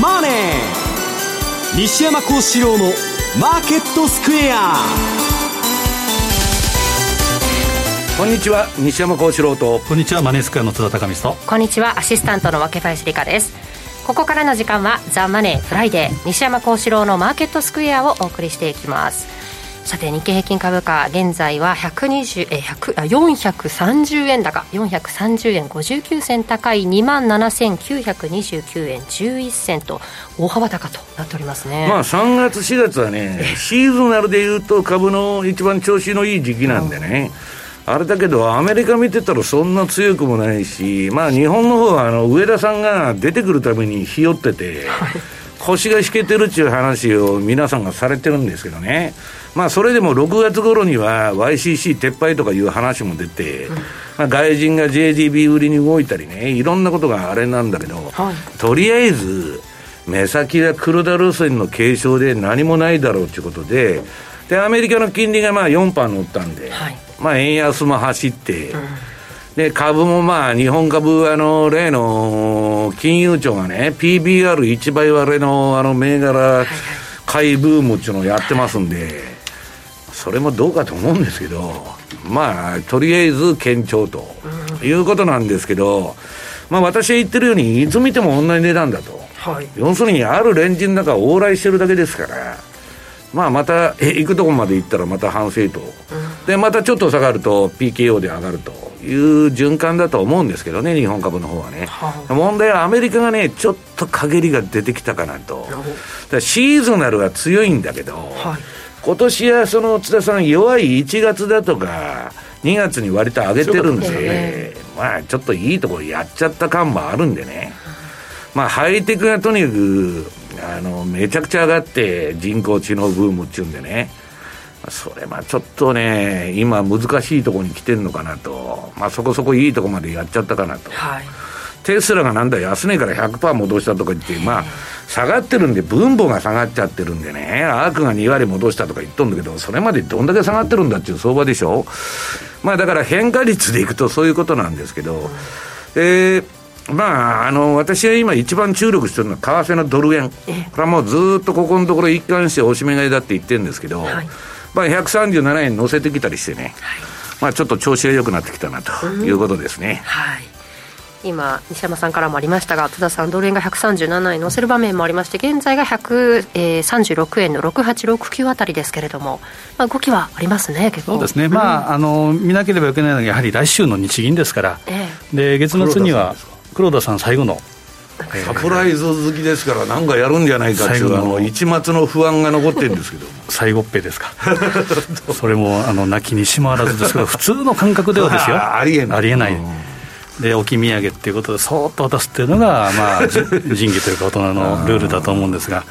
マネー」西山孝四郎の「マーケットスクエア」こんにちは西山孝四郎と。こんにちはマネースクエアの津田隆光と。こんにちはアシスタントの若林理香です。ここからの時間は「ザ・マネーフライデー西山孝四郎のマーケットスクエア」をお送りしていきますさて日経平均株価現在は120え100あ430円高。430円59銭高い2万7929円11銭と大幅高となっておりますね。まあ3月4月はねシーズナルでいうと株の一番調子のいい時期なんでね、あれだけど、アメリカ見てたらそんな強くもないし、まあ、日本の方はあの上田さんが出てくるためにひよってて、腰が引けてるっていう話を皆さんがされてるんですけどね、まあ、それでも6月頃には YCC 撤廃とかいう話も出て、まあ、外人が JGB 売りに動いたりね、いろんなことがあれなんだけど、はい。とりあえず、目先は黒田路線の継承で何もないだろうということで、で、アメリカの金利がまあ4%乗ったんで、はい。まあ、円安も走って、で、株もまあ、日本株、あの、例の、金融庁がね、PBR1 倍割れの、あの、銘柄、買いブームっていうのをやってますんで、それもどうかと思うんですけど、まあ、とりあえず堅調ということなんですけど、まあ、私が言ってるように、いつ見ても同じ値段だと。はい。要するに、あるレンジの中を往来してるだけですから、まあ、また、え行くとこまで行ったらまた反省と、で、またちょっと下がると PKO で上がるという循環だと思うんですけどね、日本株の方はね。問題はアメリカがね、ちょっと陰りが出てきたかなと。だシーズナルは強いんだけど、今年はその津田さん、弱い1月だとか、2月に割と上げてるんで、まあちょっといいところやっちゃった感もあるんでね。まあ、ハイテクがとにかく、あの、めちゃくちゃ上がって、人工知能ブームっていうんでね。まあそれ、まあ、ちょっとね、今難しいところに来てるのかなと。まあ、そこそこいいとこまでやっちゃったかなと。はいテスラがなんだ安値から100%戻したとか言って、まあ、下がってるんで、分母が下がっちゃってるんでね、アークが2割戻したとか言っとんだけど、それまでどんだけ下がってるんだっていう相場でしょ。まあ、だから変化率でいくとそういうことなんですけど、えーまあ、あの、私が今一番注力してるのは為替のドル円。これはもうずーっとここのところ一貫しておしめ買いだって言ってるんですけど、はいまあ137円乗せてきたりしてね、まあちょっと調子が良くなってきたなということですね。はい。今西山さんからもありましたが戸田さんドル円が137円乗せる場面もありまして現在が136円の6869あたりですけれども、まあ、動きはありますね結構。そうですね、まああの見なければいけないのはやはり来週の日銀ですから、えで月末には黒田さん最後の、え サプライズ好きですから、なんかやるんじゃないかっていう、あの一末の不安が残ってるんですけど、最後っぺですか。それもあの泣きにしもあらずですけど普通の感覚ではですよ。ありえない。ありえない、うん。で置き土産っていうことでそーっと渡すっていうのが、まあ、じ仁義というか大人のルールだと思うんですが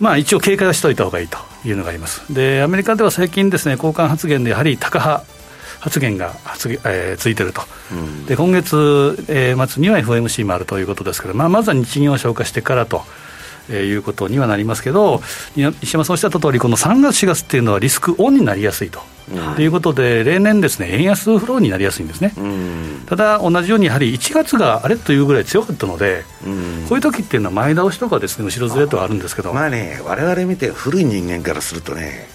まあ一応警戒はしておいた方がいいというのがあります。でアメリカでは最近ですね交換発言でやはりタカ派発言が発言、えーついてると、で今月、えー末には FOMC もあるということですけど、まあ、まずは日銀を消化してからと。えーいうことにはなりますけど、いや石山さんおっしゃった通り、この3月、4月っていうのはリスクオンになりやすいと、ということで、例年ですね、円安フローになりやすいんですね。うん。ただ、同じようにやはり1月があれというぐらい強かったので、うん。こういう時っていうのは前倒しとかですね、後ろずれとかあるんですけど、まあね、我々見て古い人間からするとね、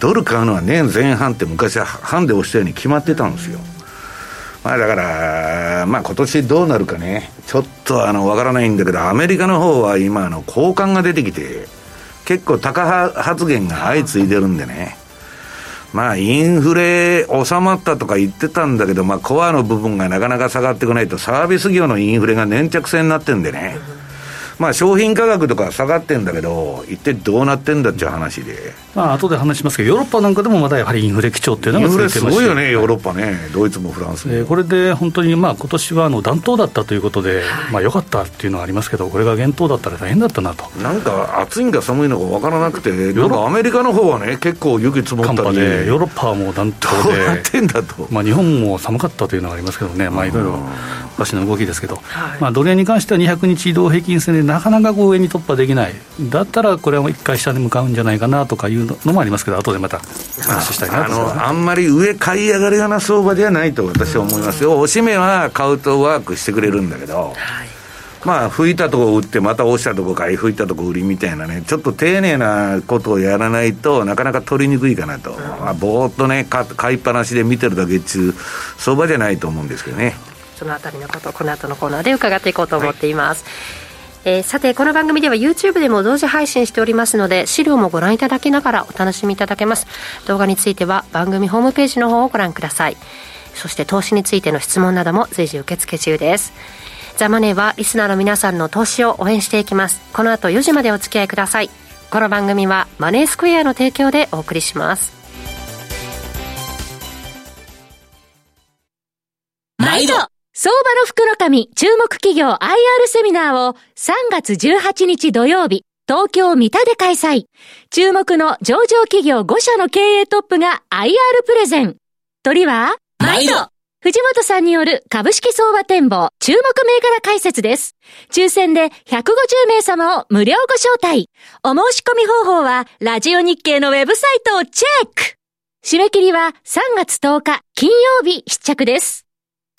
ドル買うのは年前半って昔は半で押したように決まってたんですよ。まあだから、まあ今年どうなるかね、ちょっとあの、わからないんだけど、アメリカの方は今あの、交換が出てきて、結構高派発言が相次いでるんでね。まあ、インフレ収まったとか言ってたんだけど、まあ、コアの部分がなかなか下がってこないと、サービス業のインフレが粘着性になってんでね。まあ、商品価格とか下がってんだけど、一体どうなってんだっていう話で。まあ後で話しますけど、ヨーロッパなんかでもまだやはりインフレ基調っていうのが続いてますごいよね、ヨーロッパね。ドイツもフランスも。えーこれで本当にまあ今年はあの暖冬だったということで、まあ良かったっていうのはありますけど、これが厳冬だったら大変だったなと。なんか暑いんか寒いのか分からなくて、なんかアメリカの方はね、結構雪積もったり、で、ヨーロッパはもう暖ど冬うなっで、てんだと。まあ、日本も寒かったというのがありますけどね、まあ、いろいろおかしな動きですけど、はいまあ、ドル円に関しては200日移動平均線でなかなかこう上に突破できない、だったらこれは一回下に向かうんじゃないかなとかいうのもありますけど、後でまた話したいなあとあんまり上買い上がりがな相場ではないと私は思いますよ、おしめは買うとワークしてくれるんだけど、まあ、吹いたとこ売って、また落ちたとこ買い、吹いたとこ売りみたいなね、ちょっと丁寧なことをやらないとなかなか取りにくいかなと。まあ、ぼーっとね、買いっぱなしで見てるだけっちゅう相場じゃないと思うんですけどね。そのあたりのことをこの後のコーナーで伺っていこうと思っています。はいえー、さてこの番組では YouTube でも同時配信しておりますので資料もご覧いただきながらお楽しみいただけます。動画については番組ホームページの方をご覧ください。そして投資についての質問なども随時受付中です。ザ・マネーはリスナーの皆さんの投資を応援していきます。この後4時までお付き合いください。この番組はマネースクエアの提供でお送りします。毎度。相場の福の神注目企業 IR セミナーを3月18日土曜日、東京三田で開催。注目の上場企業5社の経営トップが IR プレゼン。鳥は？毎度藤本さんによる株式相場展望注目銘柄解説です。抽選で150名様を無料ご招待。お申し込み方法はラジオ日経のウェブサイトをチェック締め切りは3月10日金曜日必着です。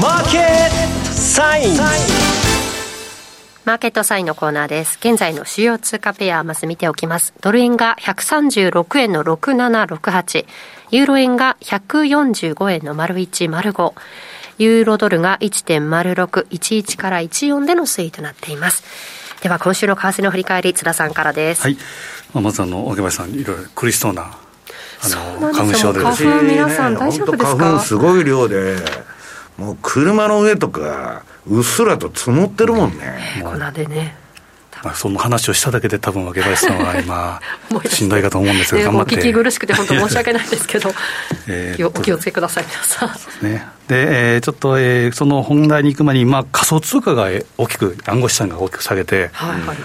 マーケットサインマーケットサインのコーナーです。現在の主要通貨ペア、まず見ておきます。ドル円が136円の6768、ユーロ円が145円の丸1丸5、ユーロドルが1.0611から14での推移となっています。では今週の為替の振り返り津田さんからです。はい。まずあの桶林さんいろいろ苦しそうなあの花粉症で花粉皆さん大丈夫ですか？花粉すごい量で。もう車の上とか、うっすらと積もってるもんね。粉でね。まあ、その話をしただけで多分若林さんは今 しんどいかと思うんですが、頑張って。お聞き苦しくて本当申し訳ないですけど えお気をつけください皆さん。で、えー、ちょっと、えー、その本題に行く前に、まあ、仮想通貨が大きく暗号資産が大きく下げて、はいはい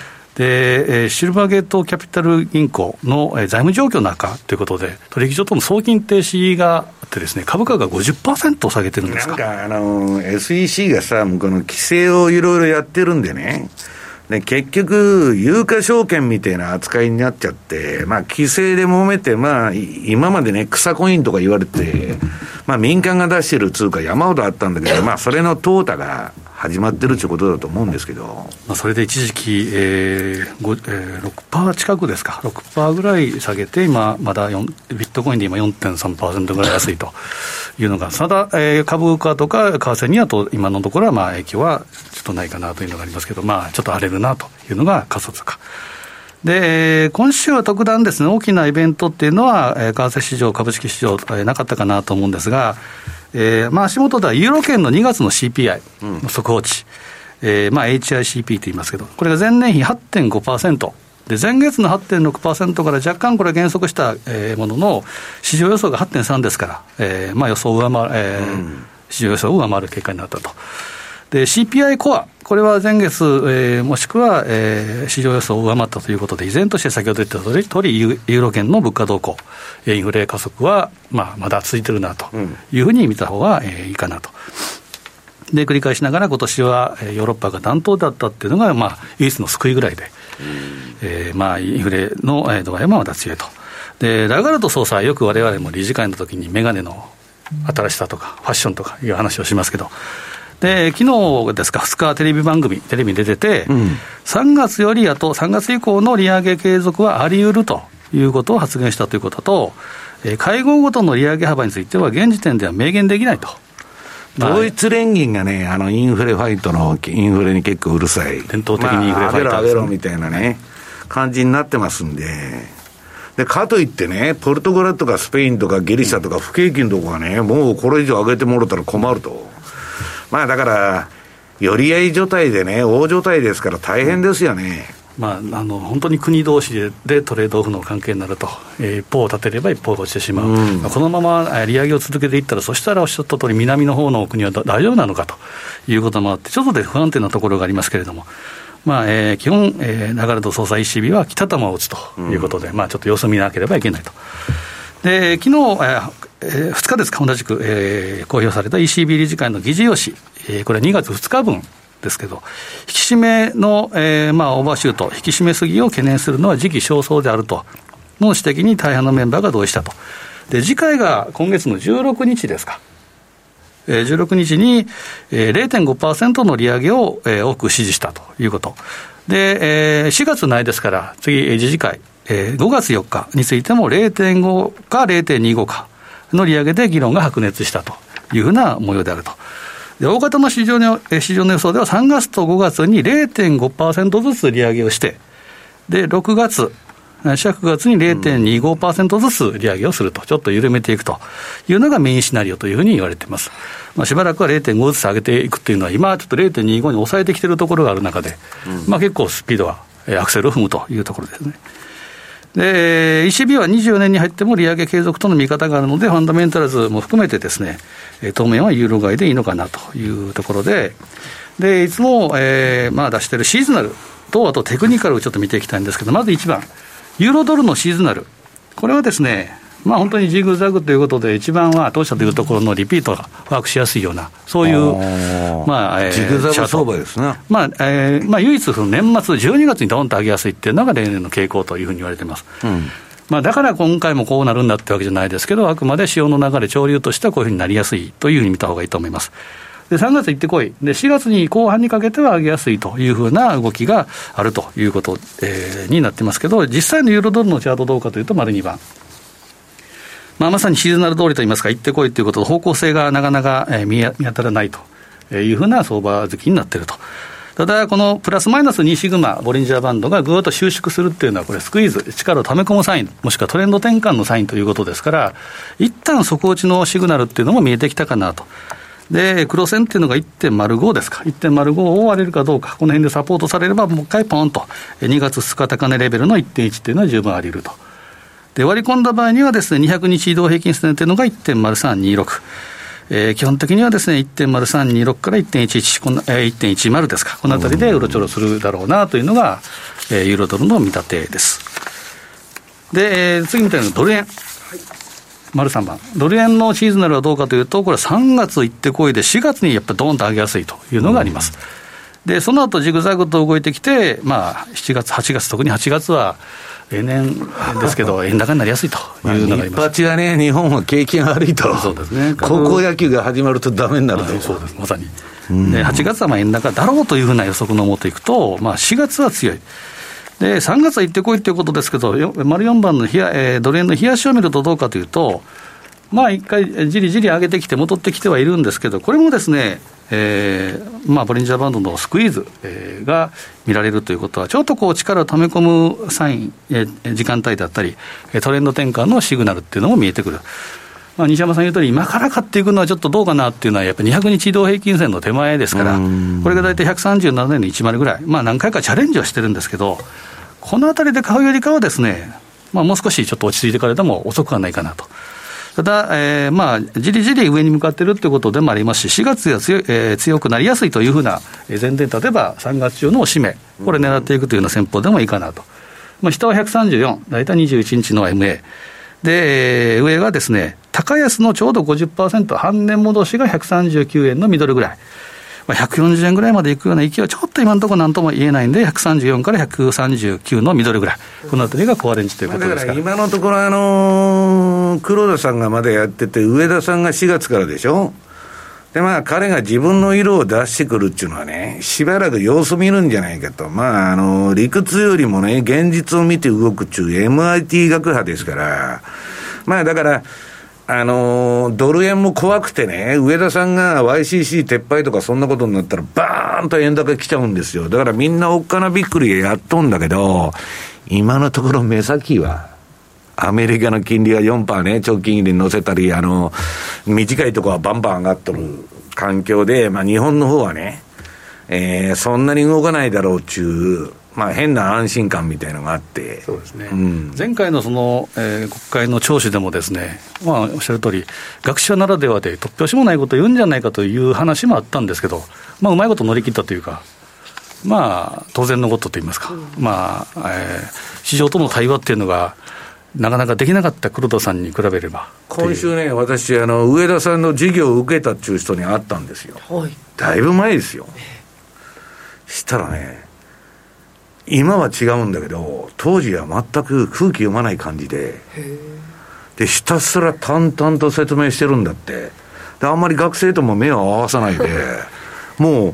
ー、シルバーゲートキャピタル銀行の、えー、財務状況の中ということで、取引所との送金停止があってですね、株価が50%下げてるんですかなんか、あの、SEC がさ、この規制をいろいろやってるんでね、で結局、有価証券みたいな扱いになっちゃって、まあ、規制で揉めて、まあ、今までね、草コインとか言われて、まあ、民間が出してる通貨山ほどあったんだけど、まあ、それの淘汰が始まってるということだと思うんですけど、まあ、それで一時期、えーえー、6%近くですか、6%ぐらい下げて、今、まだビットコインで今4.3%ぐらい安いというのが、ただ、えー、株価とか為替にはと、今のところはまあ影響はちょっとないかなというのがありますけど、まあ、ちょっと荒れるなというのが仮想通貨。で、今週は特段ですね、大きなイベントっていうのは、えー、為替市場、株式市場、えー、なかったかなと思うんですが、えー、まあ足元ではユーロ圏の2月の CPI の速報値、うん、えー、まあ HICP と言いますけど、これが前年比8.5%。で前月の8.6%から若干これ減速したものの、市場予想が8.3ですから、えーまあ、予想を上回る、えー、うん、市場予想を上回る結果になったと。で CPI コア、これは前月、えー、もしくは、えー、市場予想を上回ったということで、依然として先ほど言った通り、ユーロ圏の物価動向、インフレ加速は、まあ、まだ続いてるなというふうに見た方が、えー、いいかなと。で、繰り返しながら、今年はヨーロッパが担当だったっていうのが、まあ、唯一の救いぐらいで、えー、まあ、インフレの度合いもまだ強いと。で、ラガルド総裁、よくわれわれも理事会の時に、メガネの新しさとか、ファッションとかいう話をしますけど、で昨日ですか、2日テレビ番組、テレビに出てて、うん、3月よりあと、3月以降の利上げ継続はあり得るということを発言したということと、え会合ごとの利上げ幅については、現時点では明言できないと。ドイツ連銀がね、あのインフレファイトのインフレに結構うるさい、伝統的にインフレファイト、まあ、上げろ上げろみたいなね、感じになってますんで。で、かといってね、ポルトガルとかスペインとかギリシャとか不景気のとこがね、もうこれ以上上げてもらったら困ると。まあだから、寄り合い状態でね、大状態ですから大変ですよね。まあ、あの本当に国同士ででトレードオフの関係になると、えー、一方を立てれば一方が落ちてしまう、うん、このまま利上げを続けていったら、そしたらおっしゃった通り、南の方の国は大丈夫なのかということもあって、ちょっとで不安定なところがありますけれども。まあえー、基本、えー、流れと総裁 ECB は北玉を打つということで、うん、まあ、ちょっと様子を見なければいけないと。で昨日、えー、2日ですか、同じく、えー、公表された ECB 理事会の議事要旨、えー、これは2月2日分ですけど、引き締めの、えーまあ、オーバーシュート、引き締めすぎを懸念するのは時期尚早であるとの指摘に大半のメンバーが同意したと。で、次回が今月の16日ですか。えー、16日に、えー、0.5%の利上げを、えー、多く支持したということ。で、えー、4月ないですから、次、次次回、えー、5月4日についても0.5か0.25かの利上げで議論が白熱したというふうな模様であると。で大型の市場の市場の予想では、3月と5月に0.5%ずつ利上げをして、で6月、4、9月に0.25%ずつ利上げをすると、ちょっと緩めていくというのがメインシナリオというふうに言われています。まあ、しばらくは0.5ずつ上げていくっていうのは、今はちょっと0.25に抑えてきてるところがある中で、まあ、結構スピードはアクセルを踏むというところですね。で、ECB は24年に入っても利上げ継続との見方があるので、ファンダメンタルズも含めてですね、当面はユーロ買いでいいのかなというところで、で、いつも、えー、まあ出してるシーズナルと、あとテクニカルをちょっと見ていきたいんですけど、まず1番、ユーロドルのシーズナル。これはですね、まあ、本当にジグザグということで、一番は当社というところのリピートがワークしやすいような、そういう、まあ、えー、ジグザグ相場ですね。まあ、えー、まあ、唯一、年末、12月にドンと上げやすいっていうのが例年の傾向というふうに言われてます。うんまあ、だから今回もこうなるんだってわけじゃないですけど、あくまで潮の流れ、潮流としてはこういうふうになりやすいというふうに見たほうがいいと思います。で3月行ってこいで、4月に後半にかけては上げやすいというふうな動きがあるということ、えー、になってますけど、実際のユーロドルのチャートどうかというと、丸2番。まあ、まさにシーズナル通りといいますか、行ってこいということ方向性がなかなか、えー、見当たらないというふうな相場好きになっていると。ただ、このプラスマイナス2シグマ、ボリンジャーバンドがぐーっと収縮するっていうのは、これ、スクイーズ、力を溜め込むサイン、もしくはトレンド転換のサインということですから、一旦底打ちのシグナルっていうのも見えてきたかなと。で、黒線っていうのが1.05ですか、1.05を割れるかどうか、この辺でサポートされれば、もう一回ポンと、2月2日高値レベルの1.1っていうのは十分あり得ると。で、割り込んだ場合にはですね、200日移動平均線というのが1.0326。えー、基本的にはですね、1.0326から1.11、こんな、えー、1.10ですか、このあたりでうろちょろするだろうなというのが、えー、ユーロドルの見立てです。で、えー、次みたいなドル円。丸3番、ドル円のシーズナルはどうかというと、これ3月行ってこいで、4月にやっぱりドーンと上げやすいというのがあります。で、その後ジグザグと動いてきて、まあ、7月、8月、特に8月は、例年ですけど、円高になりやすいというのがあります。がね、日本は景気が悪いと。そうですね。高校野球が始まるとダメになると。そうです、まさに。で、8月はまあ円高だろうというふうな予測のもといくと、まあ4月は強い。で、3月は行ってこいということですけど、丸4番の冷や、えー、ドル円の冷やしを見るとどうかというと、まあ一回じりじり上げてきて戻ってきてはいるんですけど、これもですね、えーまあ、ボリンジャーバンドのスクイーズ、えー、が見られるということは、ちょっとこう力をため込むサイン、えー、時間帯だったり、トレンド転換のシグナルっていうのも見えてくる。まあ、西山さん言うとおり、今から買っていくのはちょっとどうかなっていうのは、やっぱり200日移動平均線の手前ですから、これが大体137年の10ぐらい、まあ、何回かチャレンジはしてるんですけど、このあたりで買うよりかはですね、まあ、もう少しちょっと落ち着いてからでも遅くはないかなと。ただ、えー、まあ、じりじり上に向かっているってことでもありますし、4月が強,、えー、強くなりやすいというふうな前提、例えば3月中の締め、これ狙っていくというような戦法でもいいかなと。まあ、下は134、大体21日の MA。で、上がですね、高安のちょうど50%、半年戻しが139円のミドルぐらい。まあ、140円ぐらいまでいくような勢いはちょっと今のところなんとも言えないんで、134から139のミドルぐらい、このあたりがコアレンジということですから今のところ、あのー、黒田さんがまだやってて、上田さんが4月からでしょ？で、まあ、彼が自分の色を出してくるっていうのはね、しばらく様子見るんじゃないかと。まあ、あの、理屈よりもね、現実を見て動くっていう MIT 学派ですから、まあ、だから、あの、ドル円も怖くてね、上田さんが YCC 撤廃とかそんなことになったら、バーンと円高来ちゃうんですよ。だからみんなおっかなびっくりやっとんだけど、今のところ目先は、アメリカの金利が4%ね、長期金利に乗せたり、あの、短いところはバンバン上がっとる環境で、まあ日本の方はね、えー、そんなに動かないだろうっていう、まあ、変な安心感みたいのがあって、そうですね、うん。前回のその、えー国会の聴取でもですね、まあ、おっしゃる通り、学者ならではで突拍子もないことを言うんじゃないかという話もあったんですけど、まあ、うまいこと乗り切ったというか、まあ、当然のことといいますか、まあ、えー市場との対話っていうのが、なかなかできなかった黒田さんに比べれば。今週ね、私あの、上田さんの授業を受けたっていう人に会ったんですよ。はいだいぶ前ですよ。したらね、今は違うんだけど、当時は全く空気読まない感じで、で、ひたすら淡々と説明してるんだって。で、あんまり学生とも目を合わさないで、もう、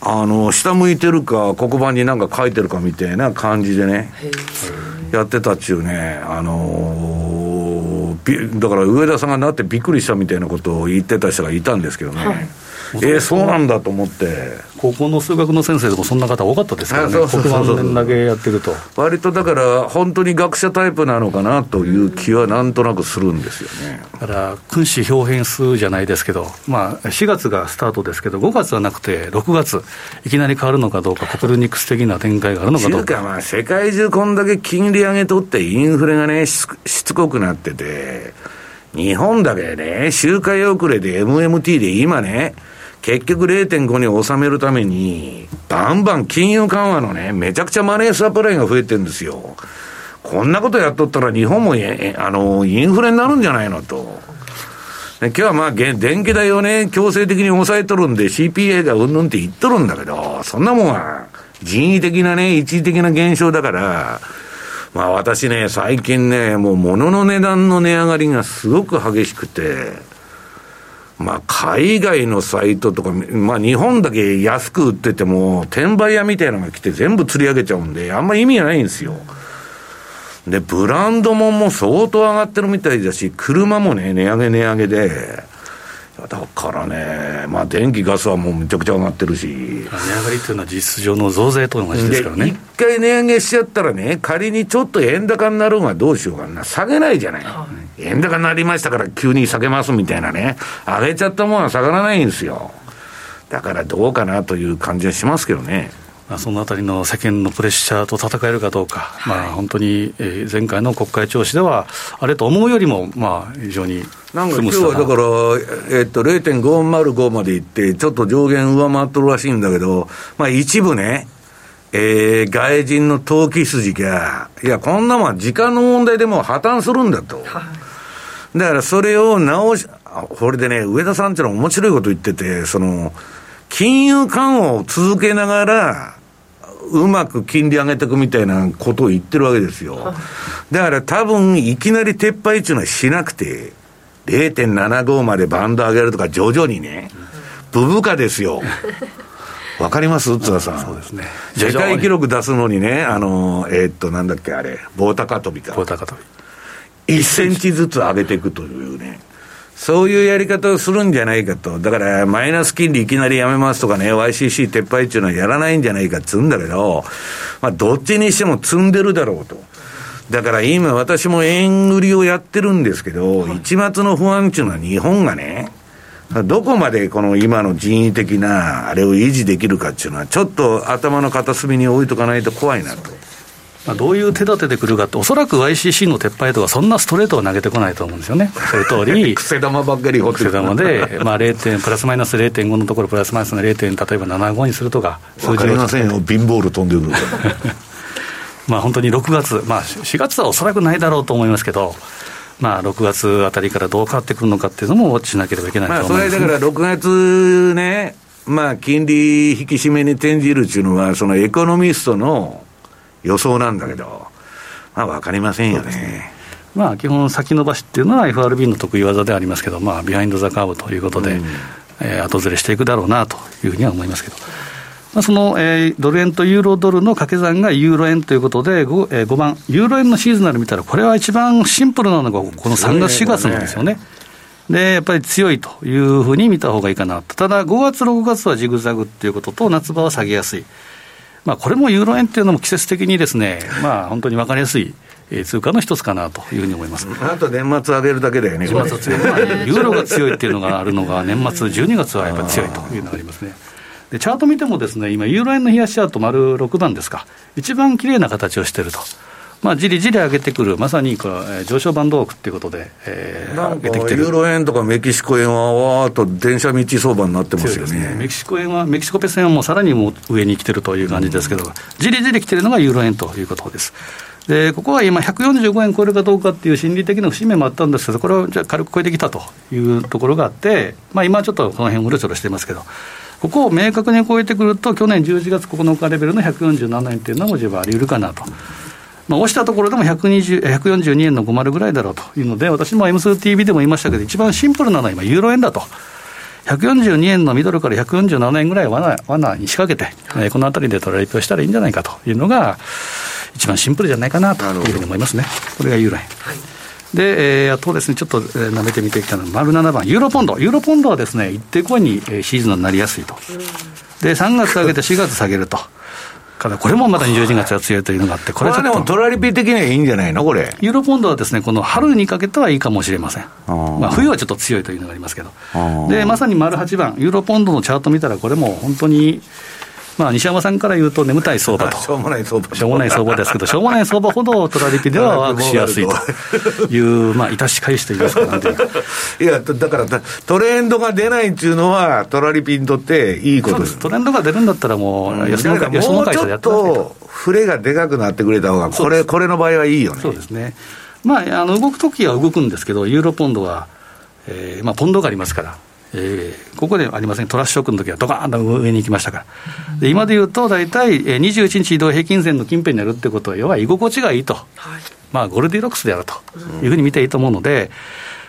あの、下向いてるか、黒板になんか書いてるかみたいな感じでね、やってたっちゅうね、あのーだから上田さんがなってびっくりしたみたいなことを言ってた人がいたんですけどね、えーそうなんだと思って、高校の数学の先生でもそんな方多かったですからね、あそうそうそうそう黒板だけやってると。割とだから、本当に学者タイプなのかなという気はなんとなくするんですよね。だから、君子表変数じゃないですけど、まあ、4月がスタートですけど、5月はなくて、6月、いきなり変わるのかどうか、コペルニクス的な展開があるのかどうか。中まあ世界中こんだけ金利上げとってインフレがねしつしつこくなってて日本だけね周回遅れで MMT で今ね結局0.5に収めるためにバンバン金融緩和のねめちゃくちゃマネーサプライが増えてるんですよ。こんなことやっとったら日本もえあのインフレになるんじゃないのと。今日はまあ、電気代をね、強制的に抑えとるんで CPA がうんぬんって言っとるんだけど、そんなもんは人為的なね、一時的な現象だから、まあ私ね、最近ね、もう物の値段の値上がりがすごく激しくて、まあ海外のサイトとか、まあ日本だけ安く売ってても、転売屋みたいなのが来て全部釣り上げちゃうんで、あんま意味がないんですよ。で、ブランドもんも相当上がってるみたいだし、車もね、値上げ値上げで、だからね、まあ電気、ガスはもうめちゃくちゃ上がってるし、値上がりというのは実質上の増税と同じですからで、一ね。回値上げしちゃったらね、仮にちょっと円高になるのはどうしようかな、下げないじゃない。円高になりましたから急に下げますみたいなね、上げちゃったものは下がらないんですよ。だからどうかなという感じはしますけどね。まあ、そのあたりの世間のプレッシャーと戦えるかどうか、まあ、本当に、えー前回の国会聴取では、あれと思うよりも、まあ、非常になんか今日はだから、えっと、0.505までいって、ちょっと上限上回ってるらしいんだけど、まあ一部ね、えー、外人の投機筋が、いや、こんなもん時間の問題でもう破綻するんだと。だからそれを直し、あこれでね、上田さんっていうのは面白いこと言ってて、その、金融緩和を続けながら、うまく金利上げていくみたいなことを言ってるわけですよ。だから多分、いきなり撤廃っていうのはしなくて、0.75までバンド上げるとか徐々にね、ブブカですよ。わかります？津田さん。そうですね世界記録出すのにね、あの、えーっと、なんだっけ、あれ、棒高跳びか。棒高跳び1センチずつ上げていくというね。そういうやり方をするんじゃないかと。だから、マイナス金利いきなりやめますとかね、YCC 撤廃っていうのはやらないんじゃないかっつうんだけど、まあ、どっちにしても積んでるだろうと。だから今私も円売りをやってるんですけど、一末の不安っていうのは日本がね、どこまでこの今の人為的なあれを維持できるかっていうのは、ちょっと頭の片隅に置いとかないと怖いなと。まあ、どういう手立てでくるかって、おそらく YCC の撤廃とか、そんなストレートは投げてこないと思うんですよね、それ通り、癖玉ばっかり癖玉で、まあ、0. 点プラスマイナス0.5のところ、プラスマイナスの 0. 例えば75にするとか、わかりませんよ、ビンボール飛んでくるから。まあ、本当に6月、まあ、4月はおそらくないだろうと思いますけど、まあ、6月あたりからどう変わってくるのかっていうのもウォッチしなければいけないまあ、と思います、それだから6月ね、まあ、金利引き締めに転じるっていうのは、そのエコノミストの予想なんだけど、まあ、わかりませんよね。まあ、基本、先延ばしっていうのは FRB の得意技でありますけど、まあ、ビハインド・ザ・カーブということで、えー後ずれしていくだろうなというふうには思いますけど。まあ、その、えードル円とユーロドルの掛け算がユーロ円ということで 5,、えー5番、ユーロ円のシーズナル見たら、これは一番シンプルなのが、この3月、4月なんですよね。で、やっぱり強いというふうに見た方がいいかなと。ただ、5月、6月はジグザグっていうことと、夏場は下げやすい。まあ、これもユーロ円っていうのも季節的にですね、まあ、本当に分かりやすいえー通貨の一つかなというふうに思います。あと年末上げるだけだよね、年末は強い、まあユーロが強いっていうのがあるのが、年末、12月はやっぱり強いというのがありますね。でチャート見てもですね、今、ユーロ円の冷やしチャート丸6番ですか、一番綺麗な形をしていると。まあ、じりじり上げてくる、まさにこの、えー上昇バンドークっていうことで、えーなんかユーロ円とかメキシコ円はわーっと電車道相場になってますよそうですね、メね。キシコ円は、メキシコペソ円はもうさらにもう上に来てるという感じですけど、じりじり来てるのがユーロ円ということです。でここは今、145円超えるかどうかっていう心理的な節目もあったんですけど、これをじゃあ軽く超えてきたというところがあって、まあ、今はちょっとこの辺うろちょろしてますけど、ここを明確に超えてくると、去年11月9日レベルの147円っていうのも十分あり得るかなと。まあ、押したところでも120え142円の50ぐらいだろうというので、私も M2TV でも言いましたけど、一番シンプルなのは今、ユーロ円だと。142円のミドルから147円ぐらい罠罠に仕掛けて、えーこのあたりでトラリピをしたらいいんじゃないかというのが、一番シンプルじゃないかなというふうに思いますね。これがユーロ円。で、えーあとですね、ちょっと、えー舐めてみてきたのは、丸7番、ユーロポンド。ユーロポンドはですね、一定コインに、えーシーズンになりやすいと。で、3月上げて4月下げると。からこれもまた12月が強いというのがあって、ここれはで。もトラリピ的にはいいんじゃないのこれ？ユーロポンドはですね、この春にかけてはいいかもしれません。ーまあ、冬はちょっと強いというのがありますけど。で、まさに丸8番、ユーロポンドのチャート見たら、これも本当に、まあ、西山さんから言うと眠たい相場と。しょうもない相場。しょうもない相場ですけど、しょうもない相場ほどトラリピではワークしやすいという、まあ、いたし返しといいますか、なんていうか。いや、だからだトレンドが出ないっていうのは、トラリピにとっていいこ。とですす。トレンドが出るんだったらもう、安だから野会、安野もうちょっ。と、触れがでかくなってくれた方が、これ、これの場合はいいよね。そうですね。まあ、あの動くときは動くんですけど、ユーロポンドは、えーまあ、ポンドがありますから、えーここではありません、トラッシュショックの時はドカーンと上に行きましたから、で今で言うと、大体えー21日移動平均線の近辺になるってことは、要は居心地がいいと、まあ、ゴルディロックスであるというふうに見ていいと思うので、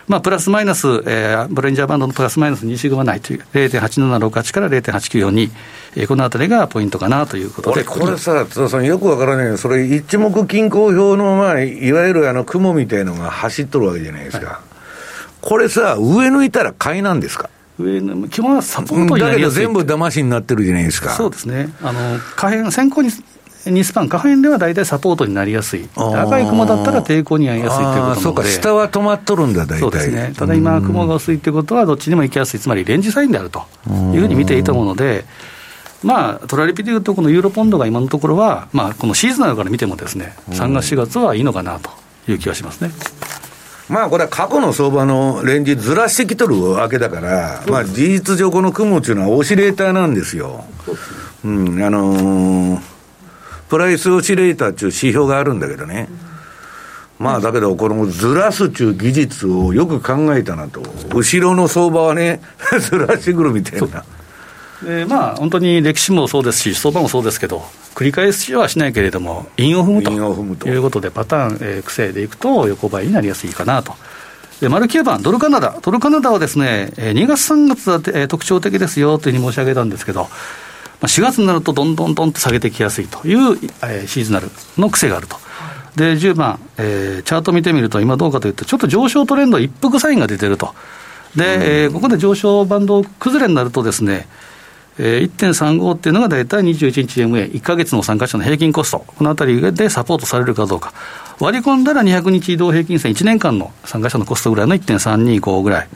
まあ、プラスマイナス、えー、ボレンジャーバンドのプラスマイナス2シグマないという、0.8768から0.894えーこのあたりがポイントかなということで、これ、これさ、津田さん、よくわからないけど、それ、一目均衡表の、まあ、いわゆるあの雲みたいのが走っとるわけじゃないですか。これさ、上抜いたら買いなんですか？上の基本はサポートになだけどりやすい。全部騙しになってるじゃないですか。そうですね、あの下辺、先行に2スパン、下辺では大体サポートになりやすい、赤い雲だったら抵抗に遭いやすいということなのそうか、下は止まっとるんだ、大体。そうですね、ただ今、雲が薄いということは、どっちにも行きやすい、つまりレンジサインであるというふうに見ていいと思うので、まあ、トラリピでいうと、このユーロポンドが今のところは、まあ、このシーズナルから見てもですね、3月、4月はいいのかなという気はしますね。まあこれは過去の相場のレンジずらしてきとるわけだから、まあ事実上この雲っていうのはオシレーターなんですよ。うん、あのープライスオシレーターっていう指標があるんだけどね。まあだけど、このずらすっていう技術をよく考えたなと。後ろの相場はね、ずらしてくるみたいな。でまあ、本当に歴史もそうですし、相場もそうですけど、繰り返しはしないけれども、韻を踏むと韻を踏むということで、パターン、えー癖でいくと、横ばいになりやすいかなと。で、丸9番、ドルカナダ。ドルカナダはですね、えー2月、3月は、えー特徴的ですよというふうに申し上げたんですけど、まあ4月になるとどんどんどんと下げてきやすいという、えーシーズナルの癖があると。で、10番、えーチャート見てみると、今どうかというと、ちょっと上昇トレンド一服サインが出てると。で、えーここで上昇バンド崩れになるとですね、えー1.35っていうのが大体21日 MA、1か月の参加者の平均コスト、このあたりでサポートされるかどうか、割り込んだら200日移動平均線、1年間の参加者のコストぐらいの1.325ぐらい、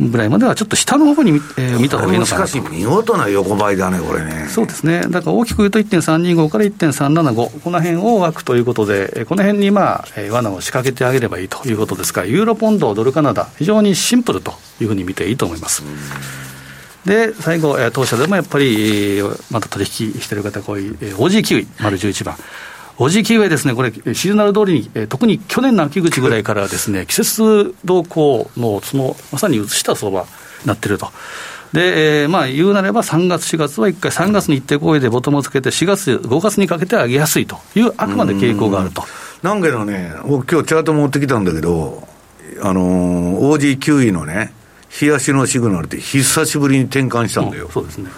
ぐらいまではちょっと下の方に見,、えー見た方がいいのかなと。しかし。見事な横ばいだね、これね。そうですね、だから大きく言うと1.325から1.375、この辺を枠ということで、えーこの辺にまあ、えー罠を仕掛けてあげればいいということですから、ユーロポンド、ドルカナダ、非常にシンプルというふうに見ていいと思います。で、最後、えー当社でもやっぱり、えーまた取引してる方が多い、えー OG キウイ、丸11番。OG キウイはですね、これ、シーズナル通りに、えー特に去年の秋口ぐらいからですね、季節動向の、その、まさに移した相場になってると。で、えーまあ、言うなれば3月、4月は1回、3月に一定行為でボトムをつけて、4月、5月にかけて上げやすいという、あくまで傾向があると。なんけどね、僕今日チャート持ってきたんだけど、あのー、OG9 位のね、冷やしのシグナルって久しぶりに転換したんだよ。そうですね。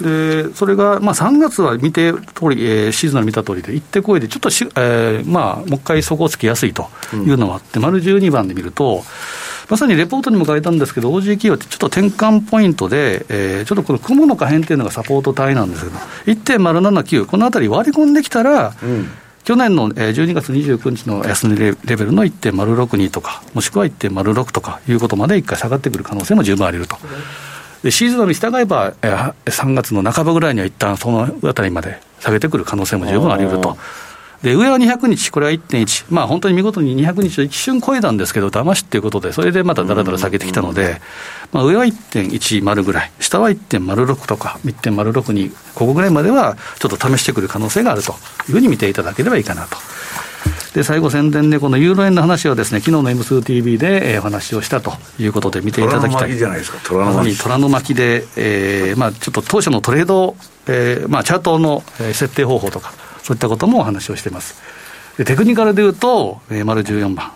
で、それが、まあ、3月は見て通り、えーシーズナル見た通りで、一定超えで、ちょっとし、えーまあ、もう一回底つきやすいというのがあって、丸12番で見ると、まさにレポートにも書いたんですけど、OG 企業ってちょっと転換ポイントで、えーちょっとこの雲の可変っていうのがサポート帯なんですけど、1.079、このあたり割り込んできたら、去年の12月29日の安値レベルの1.062とか、もしくは1.06とかいうことまで一回下がってくる可能性も十分あり得ると。でシーズンに従えば、えー、3月の半ばぐらいには一旦そのあたりまで下げてくる可能性も十分あり得ると。で上は200日、これは1.1、まあ、本当に見事に200日を一瞬超えたんですけど、騙しっていうことで、それでまただらだら下げてきたので、まあ、上は1.10ぐらい、下は1.06とか1.06に、ここぐらいまではちょっと試してくる可能性があるというふうに見ていただければいいかなと。で最後、宣伝で、このユーロ円の話はですね、昨日の M2TV で、えー、お話をしたということで見ていただきたい。虎の巻じゃないですか、虎の巻。虎の巻で、えー、まあ、ちょっと当初のトレード、えー、まあ、チャートの設定方法とか、そういったこともお話をしています。でテクニカルでいうと、えー、丸14番。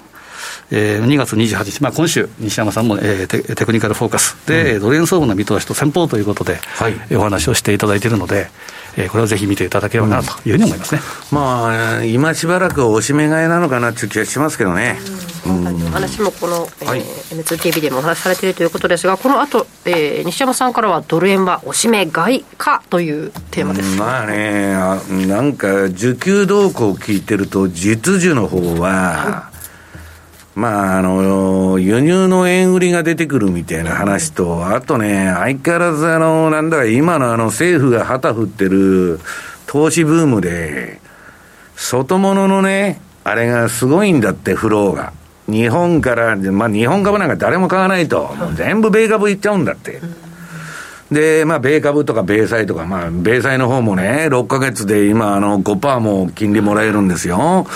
えー、2月28日、まあ、今週、西山さんも、えー、テテクニカルフォーカスで、うん、ドル円相場の見通しと先方ということで、はい、お話をしていただいているので、えー、これをぜひ見ていただければなというふうに思いますね、うん、まあ、今しばらくおしめ買いなのかなという気がしますけどね。今回の話もこの、えーはい、N2TV でもお話しされているということですが、この後、えー、西山さんからはドル円はおしめ買いかというテーマです。まあね、なんか需給動向を聞いてると、実需の方は、はいまあ、あの、輸入の円売りが出てくるみたいな話と、あとね、相変わらずあの、なんだか今のあの政府が旗振ってる投資ブームで、外物のね、あれがすごいんだって、フローが。日本から、まあ日本株なんか誰も買わないと、全部米株いっちゃうんだって。で、まあ、米株とか米債とか、まあ、米債の方もね、6ヶ月で今、あの、5%も金利もらえるんですよ。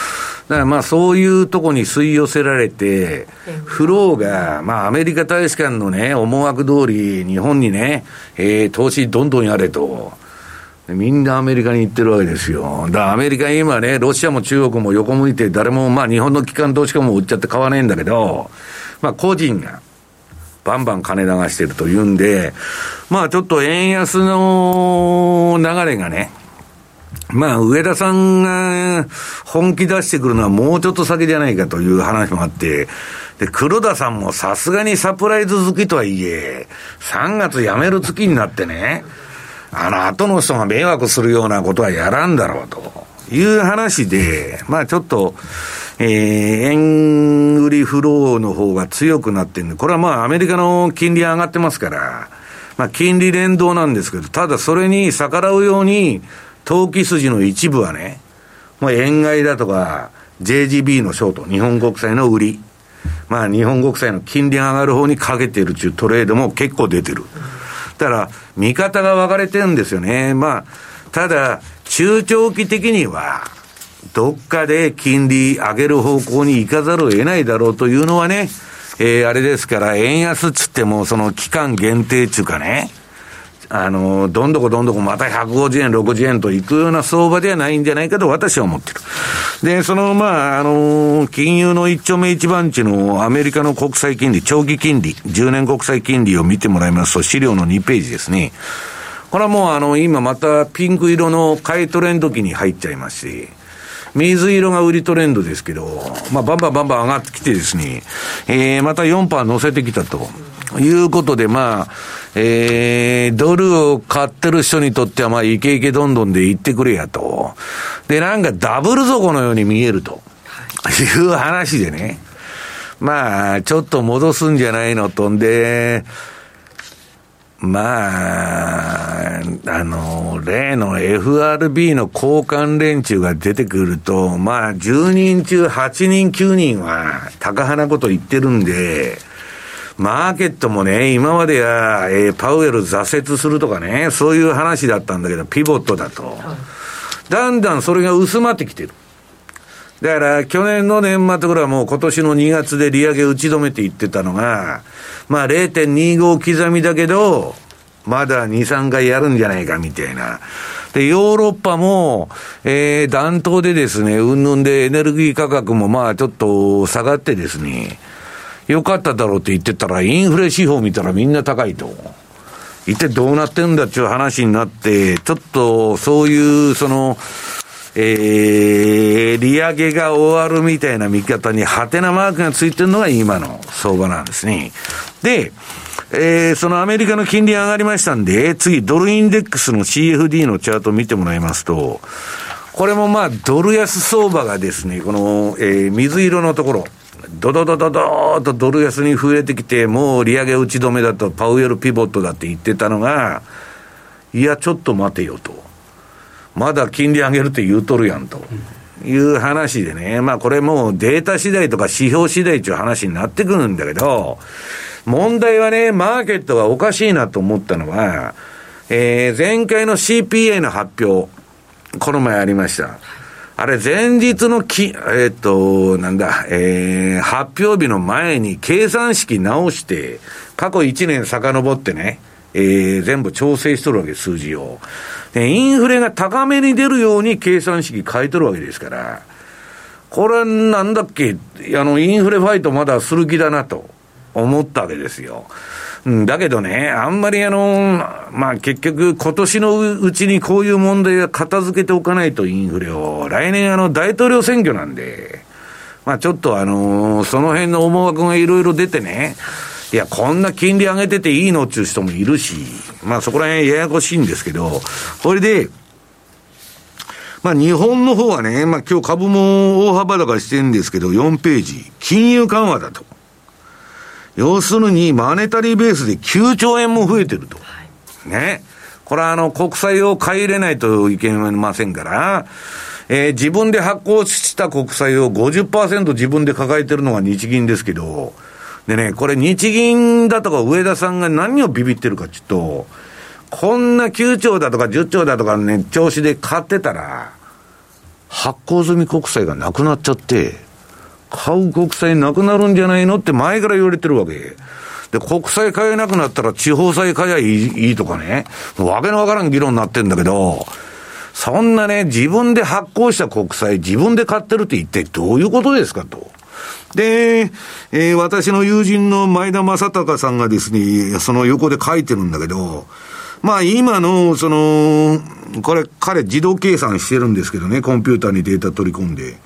だからまあ、そういうとこに吸い寄せられて、フローが、まあ、アメリカ大使館のね、思惑通り、日本にね、えー、投資どんどんやれと。みんなアメリカに行ってるわけですよ。だからアメリカ今ね、ロシアも中国も横向いて、誰も、まあ日本の機関投資家も売っちゃって買わねえんだけど、まあ個人が、バンバン金流してるというんで、まあちょっと円安の流れがね、まあ、上田さんが本気出してくるのはもうちょっと先じゃないかという話もあって、で、黒田さんもさすがにサプライズ好きとはいえ、3月辞める月になってね、あの後の人が迷惑するようなことはやらんだろうという話で、まあちょっと、えー、円売りフローの方が強くなってるんで、これはまあアメリカの金利上がってますから、まあ金利連動なんですけど、ただそれに逆らうように、投機筋の一部はね、もう円買いだとか、JGB のショート、日本国債の売り、まあ日本国債の金利上がる方にかけてるっていうトレードも結構出てる。だから、見方が分かれてるんですよね。まあ、ただ、中長期的には、どっかで金利上げる方向に行かざるを得ないだろうというのはね、えー、あれですから、円安っつっても、その期間限定っていうかね、あの、どんどこどんどこまた150円、60円といくような相場ではないんじゃないかと私は思ってる。で、その、まあ、あの、金融の一丁目一番地のアメリカの国債金利、長期金利、10年国債金利を見てもらいますと、資料の2ページですね。これはもうあの、今またピンク色の買いトレンド期に入っちゃいますし、水色が売りトレンドですけど、まあ、バンバンバンバン上がってきてですね、えー、また4%乗せてきたと。いうことで、まあ、えー、ドルを買ってる人にとっては、まあ、イケイケどんどんで言ってくれやと。で、なんかダブル底のように見えると。いう話でね。まあ、ちょっと戻すんじゃないのとんで、まあ、あの、例の FRB の交換連中が出てくると、まあ、10人中8人9人は高派なこと言ってるんで、マーケットもね、今までは、えー、パウエル挫折するとかね、そういう話だったんだけど、ピボットだと。だんだんそれが薄まってきてる。だから、去年の年末ぐらいもう今年の2月で利上げ打ち止めていってたのが、まあ0.25刻みだけど、まだ2、3回やるんじゃないかみたいな。で、ヨーロッパも、えー、暖冬でですね、うんぬんでエネルギー価格もまあちょっと下がってですね、よかっただろうって言ってたら、インフレ指標見たらみんな高いと。一体どうなってんだっていう話になって、ちょっとそういう、その、えー、利上げが終わるみたいな見方に、ハテナマークがついてるのが今の相場なんですね。で、えー、そのアメリカの金利上がりましたんで、次、ドルインデックスの CFD のチャートを見てもらいますと、これもまあ、ドル安相場がですね、この、えー、水色のところ、ドドドドドーとドル安に増えてきて、もう利上げ打ち止めだと、パウエルピボットだって言ってたのが、いや、ちょっと待てよと。まだ金利上げるって言うとるやんと。いう話でね、まあこれもうデータ次第とか指標次第っていう話になってくるんだけど、問題はね、マーケットがおかしいなと思ったのは、えー、前回の CPA の発表、この前ありました。あれ、前日のき、えー、っと、なんだ、えー、発表日の前に計算式直して、過去1年遡ってね、えー、全部調整しとるわけ、数字を。で、インフレが高めに出るように計算式変えとるわけですから、これなんだっけ、あの、インフレファイトまだする気だなと思ったわけですよ。だけどね、あんまりあの、まあ結局今年のうちにこういう問題は片付けておかないとインフレを、来年あの大統領選挙なんで、まあちょっとあの、その辺の思惑がいろいろ出てね、いや、こんな金利上げてていいのっていう人もいるし、まあそこら辺ややこしいんですけど、これで、まあ日本の方はね、まあ今日株も大幅高してるんですけど、4ページ、金融緩和だと。要するに、マネタリーベースで9兆円も増えてると。ね。これはあの、国債を買い入れないといけませんから、えー、自分で発行した国債を50%自分で抱えてるのが日銀ですけど、でね、これ日銀だとか上田さんが何をビビってるかちょっと、こんな9兆だとか10兆だとかね、調子で買ってたら、発行済み国債がなくなっちゃって、買う国債なくなるんじゃないのって前から言われてるわけ。で、国債買えなくなったら地方債買えばいいとかね、わけのわからん議論になってんだけど、そんなね、自分で発行した国債、自分で買ってるって一体どういうことですかと。で、えー、私の友人の前田正隆さんがですね、その横で書いてるんだけど、まあ今の、その、これ彼自動計算してるんですけどね、コンピューターにデータ取り込んで。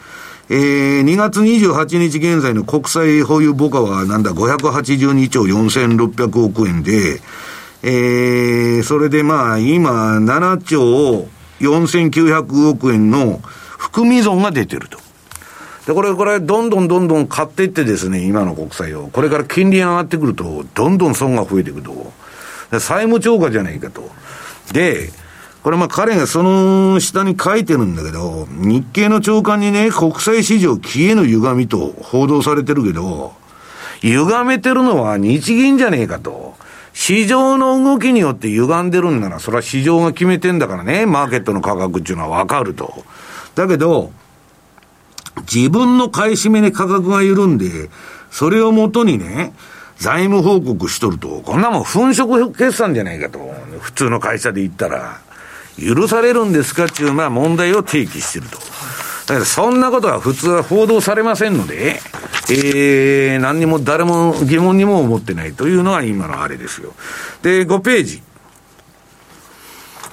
えー、2月28日現在の国債保有母価はなんだ、582兆4600億円で、えー、それでまあ、今、7兆4900億円の含み損が出てると。で、これ、これ、どんどんどんどん買っていってですね、今の国債を。これから金利上がってくると、どんどん損が増えていくと。債務超過じゃないかと。で、これまあ彼がその下に書いてるんだけど、日経の長官にね、国際市場消えぬ歪みと報道されてるけど、歪めてるのは日銀じゃねえかと。市場の動きによって歪んでるんなら、それは市場が決めてんだからね、マーケットの価格っていうのはわかると。だけど、自分の買い占めに価格が緩んで、それをもとにね、財務報告しとると、こんなもん粉飾決算じゃないかと。普通の会社で言ったら。許されるんですかっていう、まあ問題を提起してると。だからそんなことは普通は報道されませんので、えー、何にも誰も疑問にも思ってないというのが今のあれですよ。で、5ページ。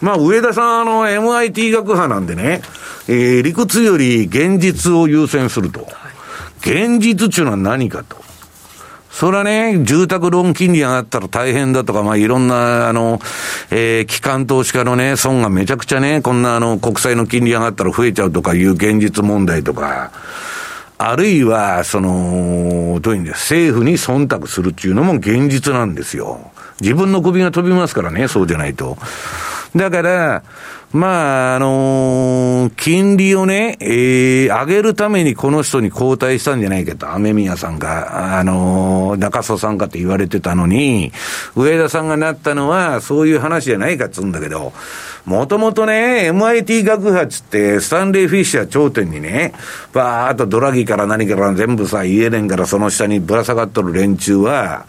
まあ、上田さん、あの、MIT 学派なんでね、えー、理屈より現実を優先すると。現実っていうのは何かと。それはね、住宅ローン金利上がったら大変だとか、まあいろんな、あの、えー、機関投資家のね、損がめちゃくちゃね、こんなあの、国債の金利上がったら増えちゃうとかいう現実問題とか、あるいは、その、どういうんです政府に忖度するっていうのも現実なんですよ。自分の首が飛びますからね、そうじゃないと。だから、まあ、あのー、金利をね、えー、上げるためにこの人に交代したんじゃないかと、雨宮さんが、あのー、中曽さんかって言われてたのに、上田さんがなったのは、そういう話じゃないかっつうんだけど、もともとね、MIT 学派つって、スタンレー・フィッシャー頂点にね、ばーっとドラギから何から全部さ、イエレンからその下にぶら下がっとる連中は、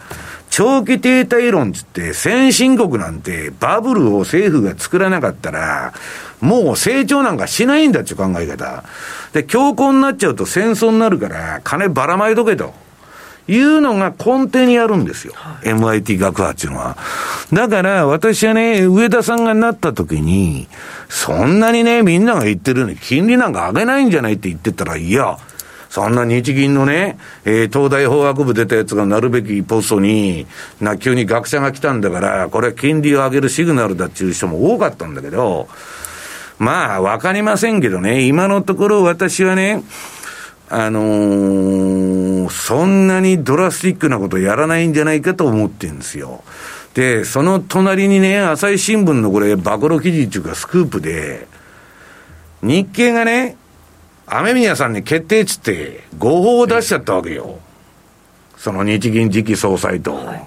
長期停滞論つって、先進国なんてバブルを政府が作らなかったら、もう成長なんかしないんだっていう考え方。で、強硬になっちゃうと戦争になるから、金ばらまいとけと。いうのが根底にあるんですよ。MIT 学派っていうのは。だから私はね、上田さんがなった時に、そんなにね、みんなが言ってるように金利なんか上げないんじゃないって言ってたら、いや、そんな日銀のね、えー、東大法学部出たやつがなるべきポストに、な、急に学者が来たんだから、これは金利を上げるシグナルだっていう人も多かったんだけど、まあ、わかりませんけどね、今のところ私はね、あのー、そんなにドラスティックなことやらないんじゃないかと思ってるんですよ。で、その隣にね、朝日新聞のこれ、暴露記事っていうかスクープで、日経がね、雨宮さんに決定っつって、合法を出しちゃったわけよ。その日銀次期総裁と。はい、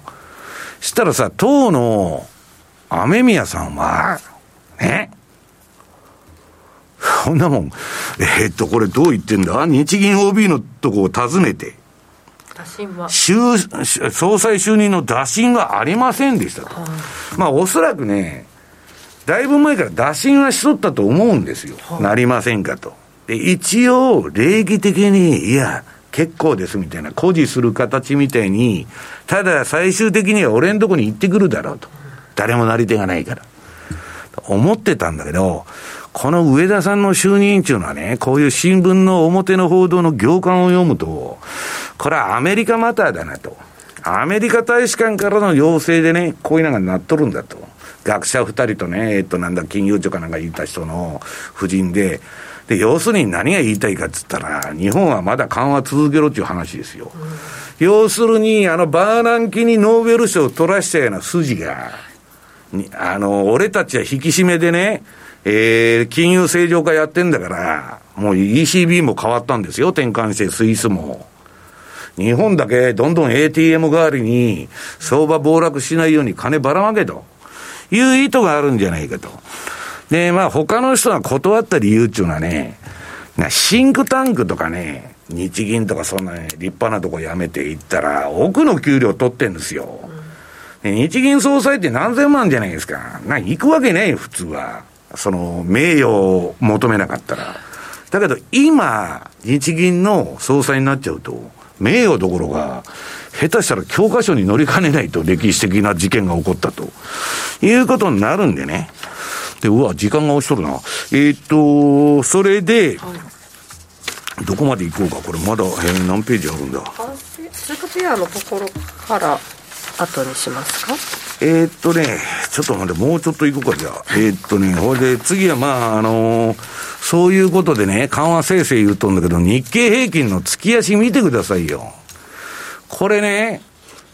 したらさ、当の雨宮さんは、ね、そんなもん、えー、っと、これどう言ってんだ？日銀 OB のとこを訪ねて、総裁就任の打診はありませんでしたと。まあ、おそらくね、だいぶ前から打診はしとったと思うんですよ。なりませんかと。で、一応、礼儀的に、いや、結構ですみたいな、誇示する形みたいに、ただ最終的には俺んとこに行ってくるだろうと。誰もなり手がないから。思ってたんだけど、この上田さんの就任っていうのはね、こういう新聞の表の報道の行間を読むと、これはアメリカマターだなと。アメリカ大使館からの要請でね、こういうのがなっとるんだと。学者二人とね、えっとなんだ、金融庁かなんか言った人の夫人で、で、要するに何が言いたいかっつったら、日本はまだ緩和続けろっていう話ですよ。要するに、あの、バーナンキにノーベル賞を取らしたような筋が、あの、俺たちは引き締めでね、えー、金融正常化やってんだから、もう ECB も変わったんですよ、転換してスイスも。日本だけどんどん ATM 代わりに相場暴落しないように金ばらまけという意図があるんじゃないかと。で、まあ他の人が断った理由っていうのはね、シンクタンクとかね、日銀とかそんなね、立派なとこ辞めて行ったら、奥の給料取ってんですよ。日銀総裁って何千万じゃないですか。な、行くわけないよ、普通は。その、名誉を求めなかったら。だけど、今、日銀の総裁になっちゃうと、名誉どころか、下手したら教科書に載りかねないと歴史的な事件が起こったと。いうことになるんでね。で、うわ、時間が押しとるな。えー、っと、それで、はい、どこまで行こうか。これまだ、えー、何ページあるんだ？通貨ペアのところから後にしますか？えー、っとね、ちょっと待って、もうちょっと行こうか、じゃあ。えー、っとね、ほいで、次はまあ、あのー、そういうことでね、緩和生成言うとんだけど、日経平均の月足見てくださいよ。これね、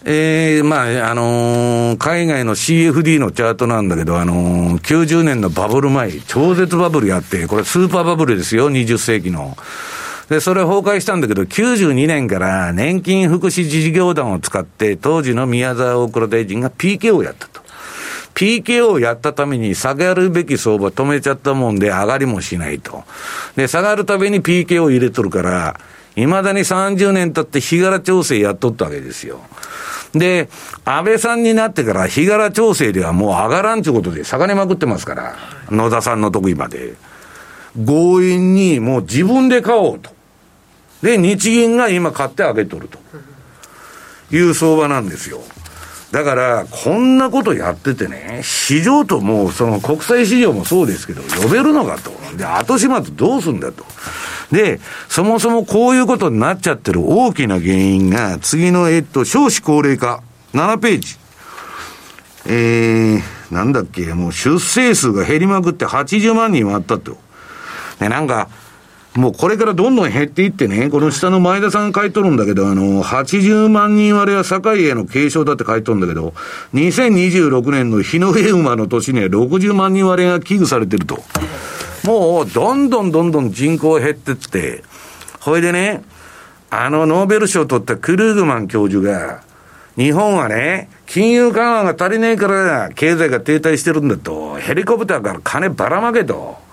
えー、まあ、あのー、海外の CFD のチャートなんだけど、あのー、90年のバブル前、超絶バブルやって、これスーパーバブルですよ、20世紀の。で、それ崩壊したんだけど、92年から年金福祉事業団を使って、当時の宮沢大蔵大臣が PK をやったと。PK をやったために下がるべき相場止めちゃったもんで上がりもしないと。で、下がるために PK を入れとるから、いまだに30年経って日柄調整やっとったわけですよ。で、安倍さんになってから日柄調整ではもう上がらんということで下がりまくってますから、野田さんの得意まで。強引にもう自分で買おうと。で、日銀が今買ってあげとるという相場なんですよ。だから、こんなことやっててね、市場ともう、その国際市場もそうですけど、呼べるのかと。で、後始末どうすんだと。で、そもそもこういうことになっちゃってる大きな原因が、次の、えっと、少子高齢化、7ページ。えー、なんだっけ、もう出生数が減りまくって80万人はあったと。で、なんか、もうこれからどんどん減っていってね、この下の前田さんが書いとるんだけど、あの、80万人割れは堺への継承だって書いとるんだけど、2026年の日の上馬の年には60万人割れが危惧されてると。もう、どんどんどんどん人口減ってって、ほいでね、あの、ノーベル賞を取ったクルーグマン教授が、日本はね、金融緩和が足りないから、経済が停滞してるんだと、ヘリコプターから金ばらまけと。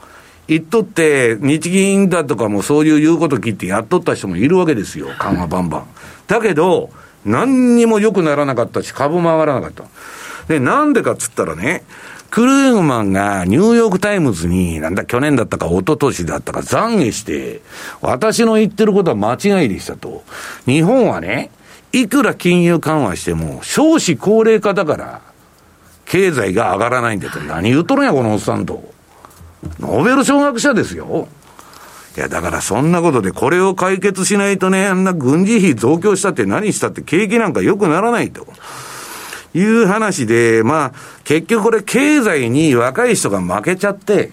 言っとって、日銀だとかもそういう言うこと聞いてやっとった人もいるわけですよ、緩和バンバン。だけど、何にも良くならなかったし、株も上がらなかった。で、なんでかっつったらね、クルーグマンがニューヨークタイムズに、なんだ、去年だったか一昨年だったか懺悔して、私の言ってることは間違いでしたと。日本はね、いくら金融緩和しても、少子高齢化だから、経済が上がらないんだって、何言うとるんや、このおっさんと。ノーベル賞学者ですよ。いや、だからそんなことでこれを解決しないとね、あんな軍事費増強したって何したって景気なんか良くならないと。いう話で、まあ、結局これ経済に若い人が負けちゃって、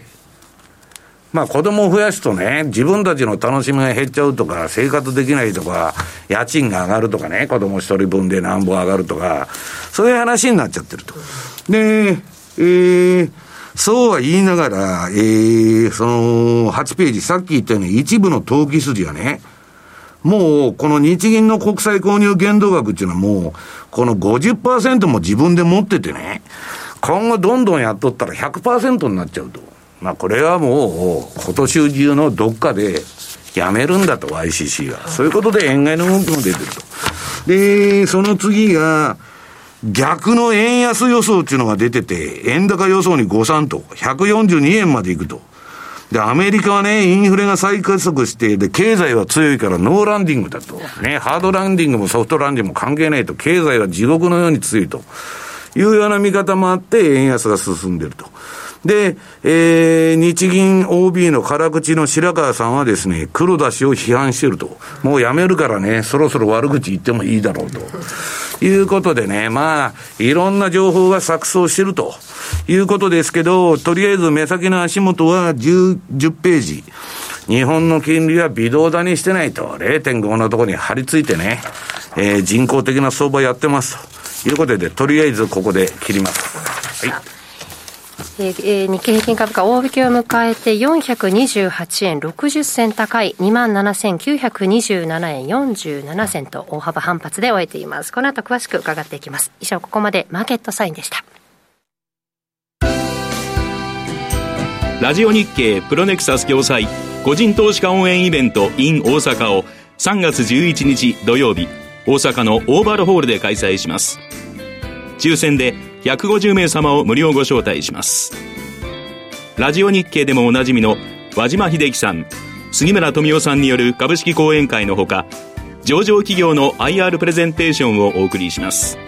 まあ子供を増やすとね、自分たちの楽しみが減っちゃうとか、生活できないとか、家賃が上がるとかね、子供一人分で何本上がるとか、そういう話になっちゃってると。で、えー、そうは言いながら、えー、その8ページ、さっき言ったように一部の投機筋はね、もう、この日銀の国債購入限度額っていうのはもう、この50%も自分で持っててね、今後どんどんやっとったら100%になっちゃうと。まあこれはもう、今年中のどっかでやめるんだと、ICC が。そういうことで円買いの動きも出てると。で、その次が、逆の円安予想っていうのが出てて、円高予想に誤算と、142円までいくと。で、アメリカはね、インフレが再加速して、で、経済は強いからノーランディングだと。ね、ハードランディングもソフトランディングも関係ないと。経済は地獄のように強いと。いうような見方もあって、円安が進んでると。で、えー、日銀 OB の辛口の白川さんはですね、黒田氏を批判してると。もうやめるからね、そろそろ悪口言ってもいいだろうと。いうことでね、まあ、いろんな情報が錯綜してるということですけど、とりあえず目先の足元は 10, 10ページ。日本の金利は微動だにしてないと、0.5のところに張り付いてね、えー、人工的な相場やってますということで、とりあえずここで切ります。はい。えー、日経平均株価大引けを迎えて428円60銭高い27,927円47銭と大幅反発で終えています。この後詳しく伺っていきます。以上ここまでマーケットサインでした。ラジオ日経プロネクサス共催個人投資家応援イベント in 大阪を3月11日土曜日大阪のオーバルホールで開催します。抽選で150名様を無料ご招待します。ラジオ日経でもおなじみの和島秀樹さん、杉村富夫さんによる株式講演会のほか、上場企業の IR プレゼンテーションをお送りします。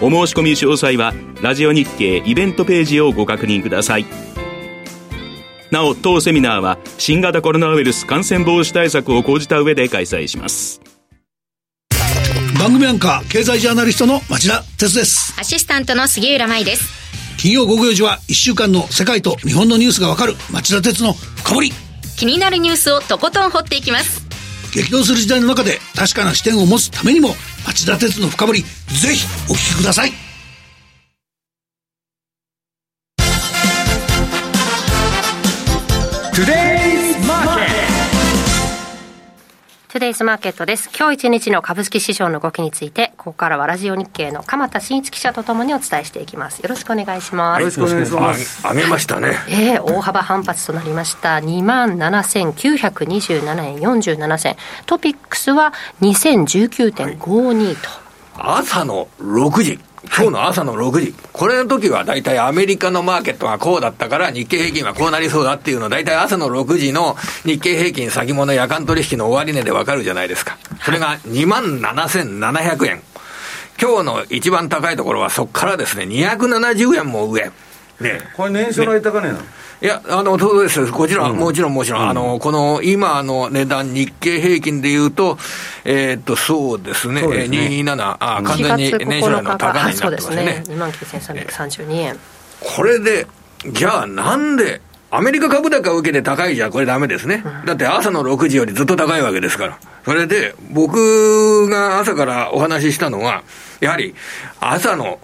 お申し込み詳細は、ラジオ日経イベントページをご確認ください。なお、当セミナーは、新型コロナウイルス感染防止対策を講じた上で開催します。番組アンカー経済ジャーナリストの町田哲です。アシスタントの杉浦舞です。金曜午後4時は1週間の世界と日本のニュースがわかる町田哲の深掘り。気になるニュースをとことん掘っていきます。激動する時代の中で確かな視点を持つためにも町田徹の深掘りぜひお聞きください。 Today Today's Market です。今日一日の株式市場の動きについて、ここからはラジオ日経の鎌田伸一記者とともにお伝えしていきます。よろしくお願いします。よろしくお願いします。上げましたね。ええー、大幅反発となりました。27,927円47銭。トピックスは2019.52と。朝の6時。今日の朝の6時、これの時は大体アメリカのマーケットがこうだったから日経平均はこうなりそうだっていうのは大体朝の6時の日経平均先物夜間取引の終値でわかるじゃないですか。それが2万7700円。今日の一番高いところはそこからですね、270円も上。ね、これ年初の高値なの、ね。いや、あの、そうです。こちら、うん、もちろんもちろん、うん、あの、この、今の値段、日経平均でいうと、えー、っと、そうですね、すね。27、あ、完全に年初来の高値になってますね。2万9332円。これで、じゃあなんで、アメリカ株高を受けて高いじゃこれダメですね。だって朝の6時よりずっと高いわけですから。それで、僕が朝からお話ししたのは、やはり朝の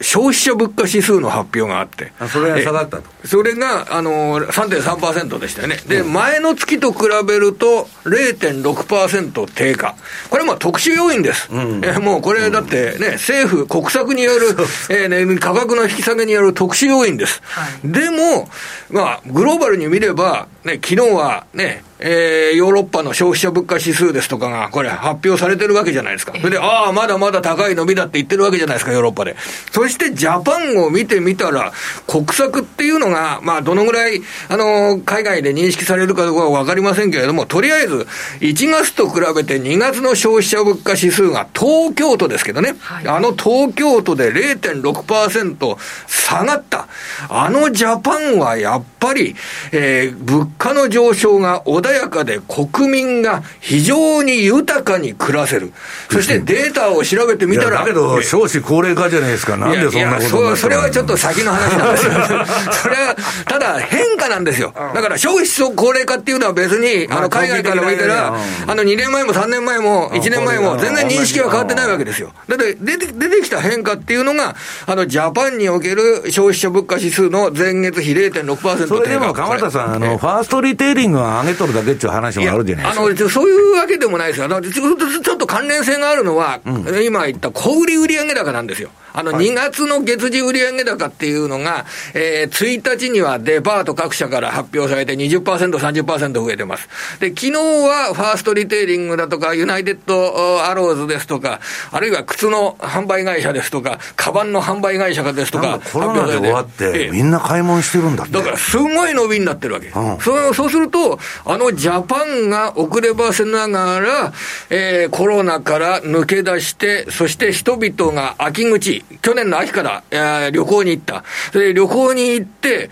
消費者物価指数の発表があって、それが下がったと。それがあの3.3%でしたよね。で、うん、前の月と比べると0.6%低下。これも特殊要因です。うん、えもうこれだってね、政府、国策による、えーね、価格の引き下げによる特殊要因です。はい、でも、まあ、グローバルに見れば、ね、昨日はね、えー、ヨーロッパの消費者物価指数ですとかが、これ発表されてるわけじゃないですか。それで、ああ、まだまだ高い伸びだって言ってるわけじゃないですか、ヨーロッパで。そしてジャパンを見てみたら、国策っていうのが、まあ、どのぐらい、あの、海外で認識されるかどうかはわかりませんけれども、とりあえず、1月と比べて2月の消費者物価指数が東京都ですけどね、はい、あの東京都で0.6%下がった。あのジャパンはやっぱり、えー、物価の上昇が穏やかで国民が非常に豊かに暮らせる。そしてデータを調べてみたら。だけど、少子高齢化じゃないですか。なんでそんなことそそれはちょっと先の話なんですよ。それは、ただ変化なんですよ。だから消費高齢化っていうのは別に、あの、海外から見たら、あの、2年前も3年前も1年前も全然認識は変わってないわけですよ。だって出て、出てきた変化っていうのが、あの、ジャパンにおける消費者物価指数の前月比0.6%それでも鎌田さん、あの、ファーストリテイリングは上げとるだけっていう話もあるじゃないですか。あの、そういうわけでもないですよ。あのちょっと関連性があるのは、今言った小売売上高なんですよ。あの、2月の月次売上高っていうのが、えー、1日にはデパート各社から発表されて20%、30%増えてます。で、昨日はファーストリテイリングだとか、ユナイテッドアローズですとか、あるいは靴の販売会社ですとか、カバンの販売会社ですとか、コロナで終わって、みんな買い物してるんだって。だから、すごい伸びになってるわけ。うん、そうそうすると、あののジャパンが遅ればせながら、えー、コロナから抜け出して、そして人々が秋口、去年の秋から、えー、旅行に行った。で、旅行に行って、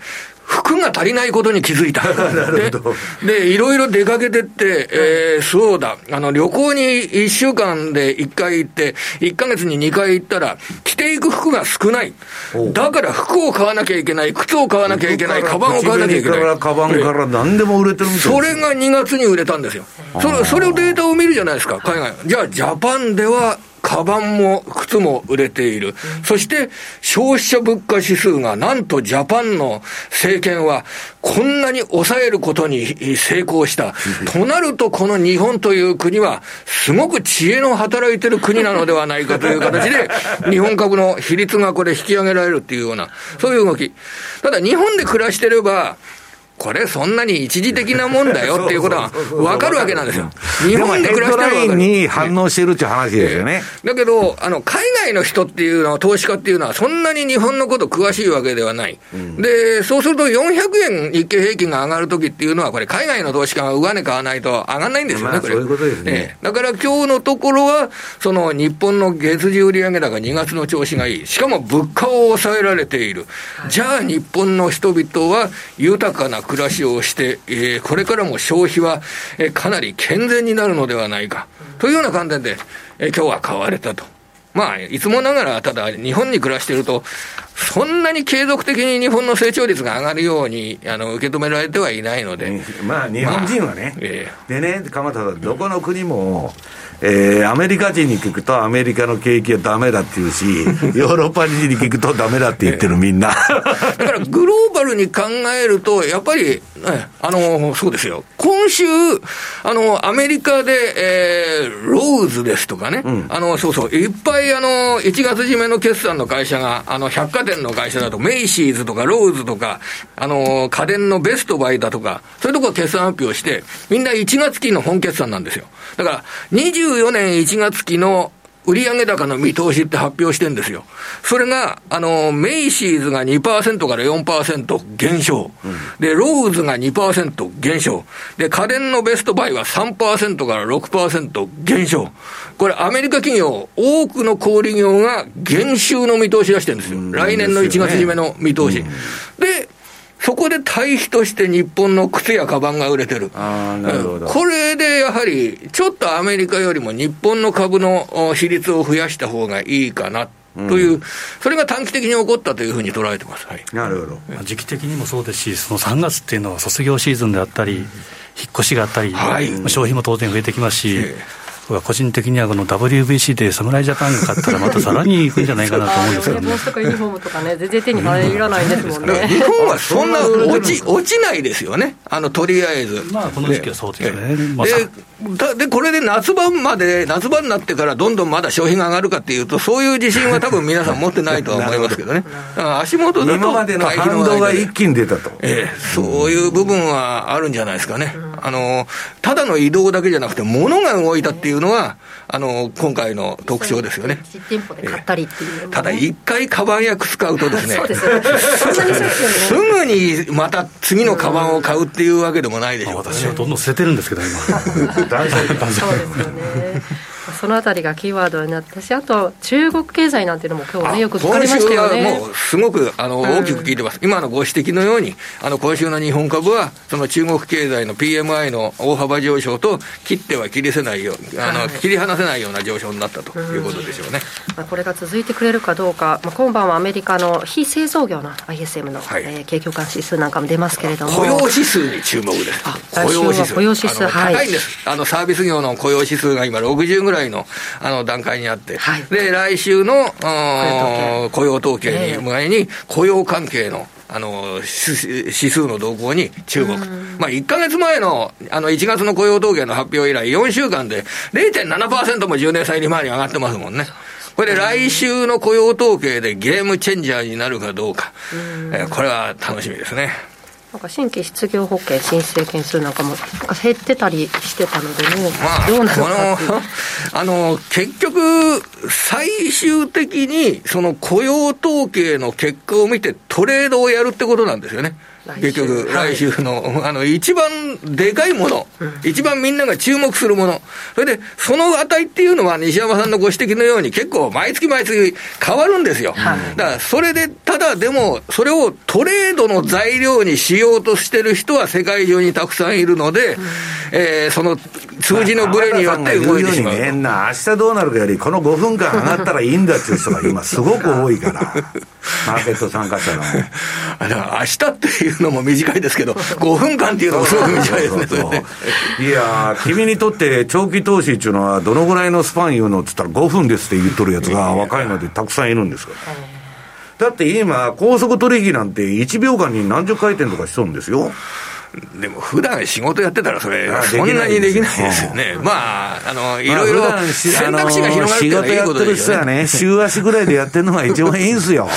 服が足りないことに気づいた。で、いろいろ出かけてって、えー、そうだ、あの、旅行に1週間で1回行って、1ヶ月に2回行ったら、着ていく服が少ない。だから服を買わなきゃいけない、靴を買わなきゃいけない、カバンを買わなきゃいけない。からカバンから何でも売れてるみたいそれが2月に売れたんですよ。それ、それをデータを見るじゃないですか、海外。じゃあ、ジャパンでは、カバンも靴も売れている。そして消費者物価指数がなんとジャパンの政権はこんなに抑えることに成功した。となるとこの日本という国はすごく知恵の働いてる国なのではないかという形で 日本株の比率がこれ引き上げられるっていうようなそういう動き。ただ日本で暮らしてればこれそんなに一時的なもんだよ っていうことは分かるわけなんですよ。日本で暮らしてるわけに反応してるっていう話ですよね。だけど、あの、海外の人っていうのは、投資家っていうのは、そんなに日本のこと詳しいわけではない。うん、で、そうすると400円日経平均が上がるときっていうのは、これ海外の投資家が上値買わないと上がらないんですよね、これ。そういうことですね。だから今日のところは、その日本の月次売上高2月の調子がいい。しかも物価を抑えられている。じゃあ日本の人々は豊かな暮らしをして、えー、これからも消費は、えー、かなり健全になるのではないか、というような観点で、えー、今日は買われたと。まあ、いつもながら、ただ、日本に暮らしていると、そんなに継続的に日本の成長率が上がるようにあの受け止められてはいないので、まあ、日本人はね、まあえ。ー、でね、鎌田さん、どこの国も、えー、アメリカ人に聞くと、アメリカの景気はだめだって言うし、ヨーロッパ人に聞くとだめだって言ってる、みんな。だから、グローバルに考えると、やっぱり、あの、そうですよ。今週、あの、アメリカで、えー、ローズですとかね、うん、あの、そうそう、いっぱい、あの、1月締めの決算の会社が、あの、百貨店の会社だと、メイシーズとかローズとか、あの、家電のベストバイだとか、そういうところ決算発表して、みんな1月期の本決算なんですよ。だから、24年1月期の売上高の見通しって発表してるんですよ。それが、あの、メイシーズが2%から4%減少。うん、で、ローズが2%減少。で、家電のベストバイは3%から6%減少。これ、アメリカ企業、多くの小売業が減収の見通し出してるんですよ。うん、来年の1月締めの見通し。うん、で、そこで対比として日本の靴やカバンが売れてる。あなるほど。これでやはり、ちょっとアメリカよりも日本の株の比率を増やした方がいいかな。という、うん、それが短期的に起こったというふうに捉えてます、はい、なるほど時期的にもそうですし、その3月っていうのは卒業シーズンであったり、引っ越しがあったり、はい、消費も当然増えてきますし、えー個人的にはこの WBC で侍ジャパンが勝ったら、またさらにいくんじゃないかなと思うんですけど、ね、帽子とかユニフォームとかね、全然手に入らないですもんね。日本は そんな落ち落ちないですよね、あのとりあえず。まあ、この時期はそうですね。でで、これで夏場まで、夏場になってからどんどんまだ消費が上がるかっていうと、そういう自信は多分皆さん持ってないとは思いますけどね。足元だと今までの反動が一気に出たと。ええ、そういう部分はあるんじゃないですかね。あの、ただの移動だけじゃなくて、物が動いたっていうのは、あの、今回の特徴ですよね。実店舗で買ったりっていう、ね、ただ、一回カバンや靴買うとですね、すぐにまた次のカバンを買うっていうわけでもないでしょう、私はどんどん捨ててるんですけど、今。大丈夫そうですよね。そのあたりがキーワードになったし、あと中国経済なんていうのも今日ね、よく聞かれましたよね。もうすごくあの大きく聞いてます、うん、今のご指摘のように、あの今週の日本株は、その中国経済の PMI の大幅上昇と、切っては切りせないようあの、はい、切り離せないような上昇になったということでしょうね、うん、まあ、これが続いてくれるかどうか、まあ、今晩はアメリカの非製造業の ISM の、はい、えー、景況感指数なんかも出ますけれども、雇用指数に注目です。雇用指数。雇用指数。高いんです、あのサービス業の雇用指数が今、60ぐらいのあの段階にあって、はい、で来週の雇用統計。に前に、雇用関係のあの指数の動向に注目、まあ、1か月前のあの1月の雇用統計の発表以来、4週間で0.7%も10年債利回り上がってますもんね。これで来週の雇用統計でゲームチェンジャーになるかどうか、えー、これは楽しみですね。なんか新規失業保険申請件数なんかもなんか減ってたりしてたのでね、まあ、どうなのかあの結局最終的にその雇用統計の結果を見てトレードをやるってことなんですよね。結局、来週の、はい、あの、一番でかいもの、うん、一番みんなが注目するもの、それで、その値っていうのは、西山さんのご指摘のように、結構、毎月毎月変わるんですよ。はい、だから、それで、ただでも、それをトレードの材料にしようとしてる人は世界中にたくさんいるので、うん、えー、その数字のブレによって動いてしまう。変な、明日どうなるかより、この5分間上がったらいいんだっていう人が今、すごく多いから、マーケット参加者の。だから明日っていうのも短いですけど、5分間っていうのもすごく短いですね。いや君にとって長期投資っていうのは、どのぐらいのスパン言うのって言ったら、5分ですって言っとるやつが若いのでたくさんいるんですか？ら。だって今、高速取引なんて1秒間に何十回転とかしそうんですよ。でも普段仕事やってたら、それ、そんなにできないですよね。まあ、あの、いろいろ選択肢が広がるっていうのはいいことですよね。ね、週足ぐらいでやってるのが一番いいんですよ。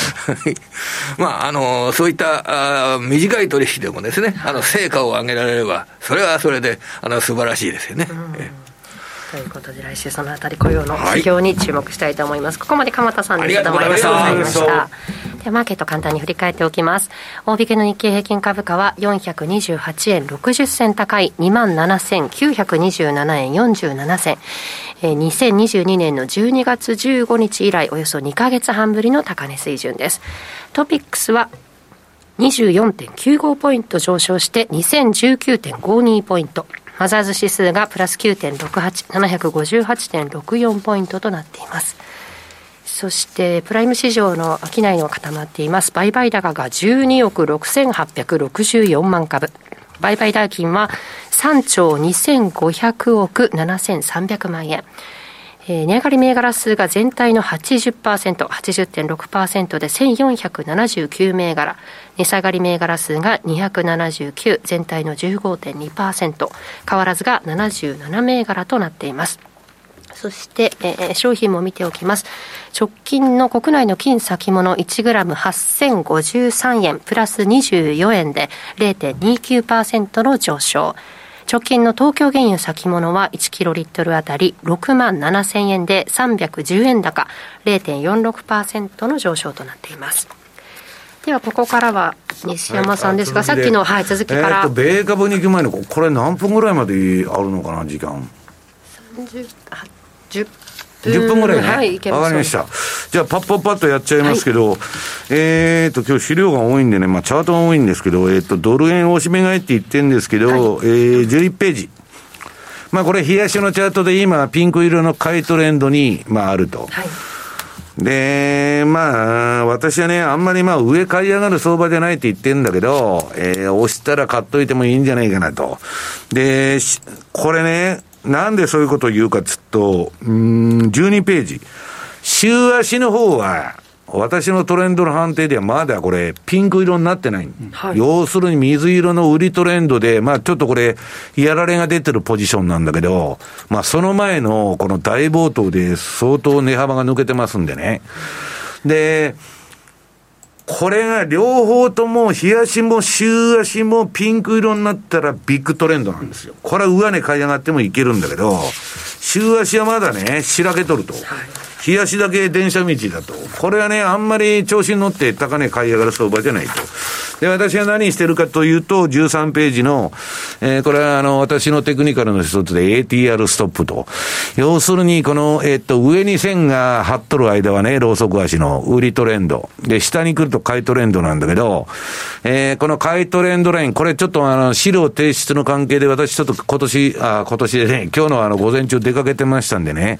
まあ、あの、そういったあ短い取引でもですね、あの、成果を上げられれば、それはそれで、あの、素晴らしいですよね。ということで来週そのあたり雇用の指標に注目したいと思います、はい、ここまで鎌田さんでしたどうもありがとうございました。でマーケット簡単に振り返っておきます。大引けの日経平均株価は428円60銭高い27,927円47銭。えー、2022年の12月15日以来およそ2か月半ぶりの高値水準です。トピックスは24.95ポイント上昇して2019.52ポイントマザーズ指数がプラス9.68、758.64ポイントとなっています。そしてプライム市場の商いの固まっています。売買高が12億6864万株。売買代金は3兆2500億7300万円。値上がり銘柄数が全体の80%、80.6%で1479銘柄、値下がり銘柄数が279、全体の15.2%、変わらずが77銘柄となっています。そして、えー、商品も見ておきます。直近の国内の金先物 1g8053 円、プラス24円で0.29%の上昇。直近の東京原油先物は1キロリットルあたり6万7千円で310円高0.46%の上昇となっています。ではここからは西山さんですが、はい、さっきの、はい、続きから、えー、米株に行く前のこれ何分ぐらいまであるのかな時間30 10 10分ぐらいね。はい、わかりました。じゃあ、パッパッパッとやっちゃいますけど、はい、えっと、今日資料が多いんでね、まあ、チャートが多いんですけど、えっ、ー、と、ドル円押し目買いって言ってるんですけど、はい、えー、11ページ。まあ、これ、冷やしのチャートで今、ピンク色の買いトレンドに、まあ、あると。はいで、まあ、私はね、あんまりまあ、上買い上がる相場じゃないって言ってんだけど、えー、押したら買っといてもいいんじゃないかなと。で、これね、なんでそういうことを言うかっつうと、うん、12ページ。週足の方は、私のトレンドの判定ではまだこれ、ピンク色になってない。はい、要するに水色の売りトレンドで、まあちょっとこれ、やられが出てるポジションなんだけど、まあその前のこの大暴騰で相当値幅が抜けてますんでね。で、これが両方とも、日足も週足もピンク色になったらビッグトレンドなんですよ。これは上値買い上がってもいけるんだけど、週足はまだね、しらけとると。日足だけ電車道だと。これはね、あんまり調子に乗って高値買い上がる相場じゃないと。で、私は何してるかというと、13ページの、えー、これはあの、私のテクニカルの一つで ATR ストップと。要するに、この、えー、っと、上に線が張っとる間はね、ローソク足の売りトレンド。で、下に来ると買いトレンドなんだけど、えー、この買いトレンドライン、これちょっとあの、資料提出の関係で私ちょっと今年、あ、今年でね、今日のあの、午前中出かけてましたんでね、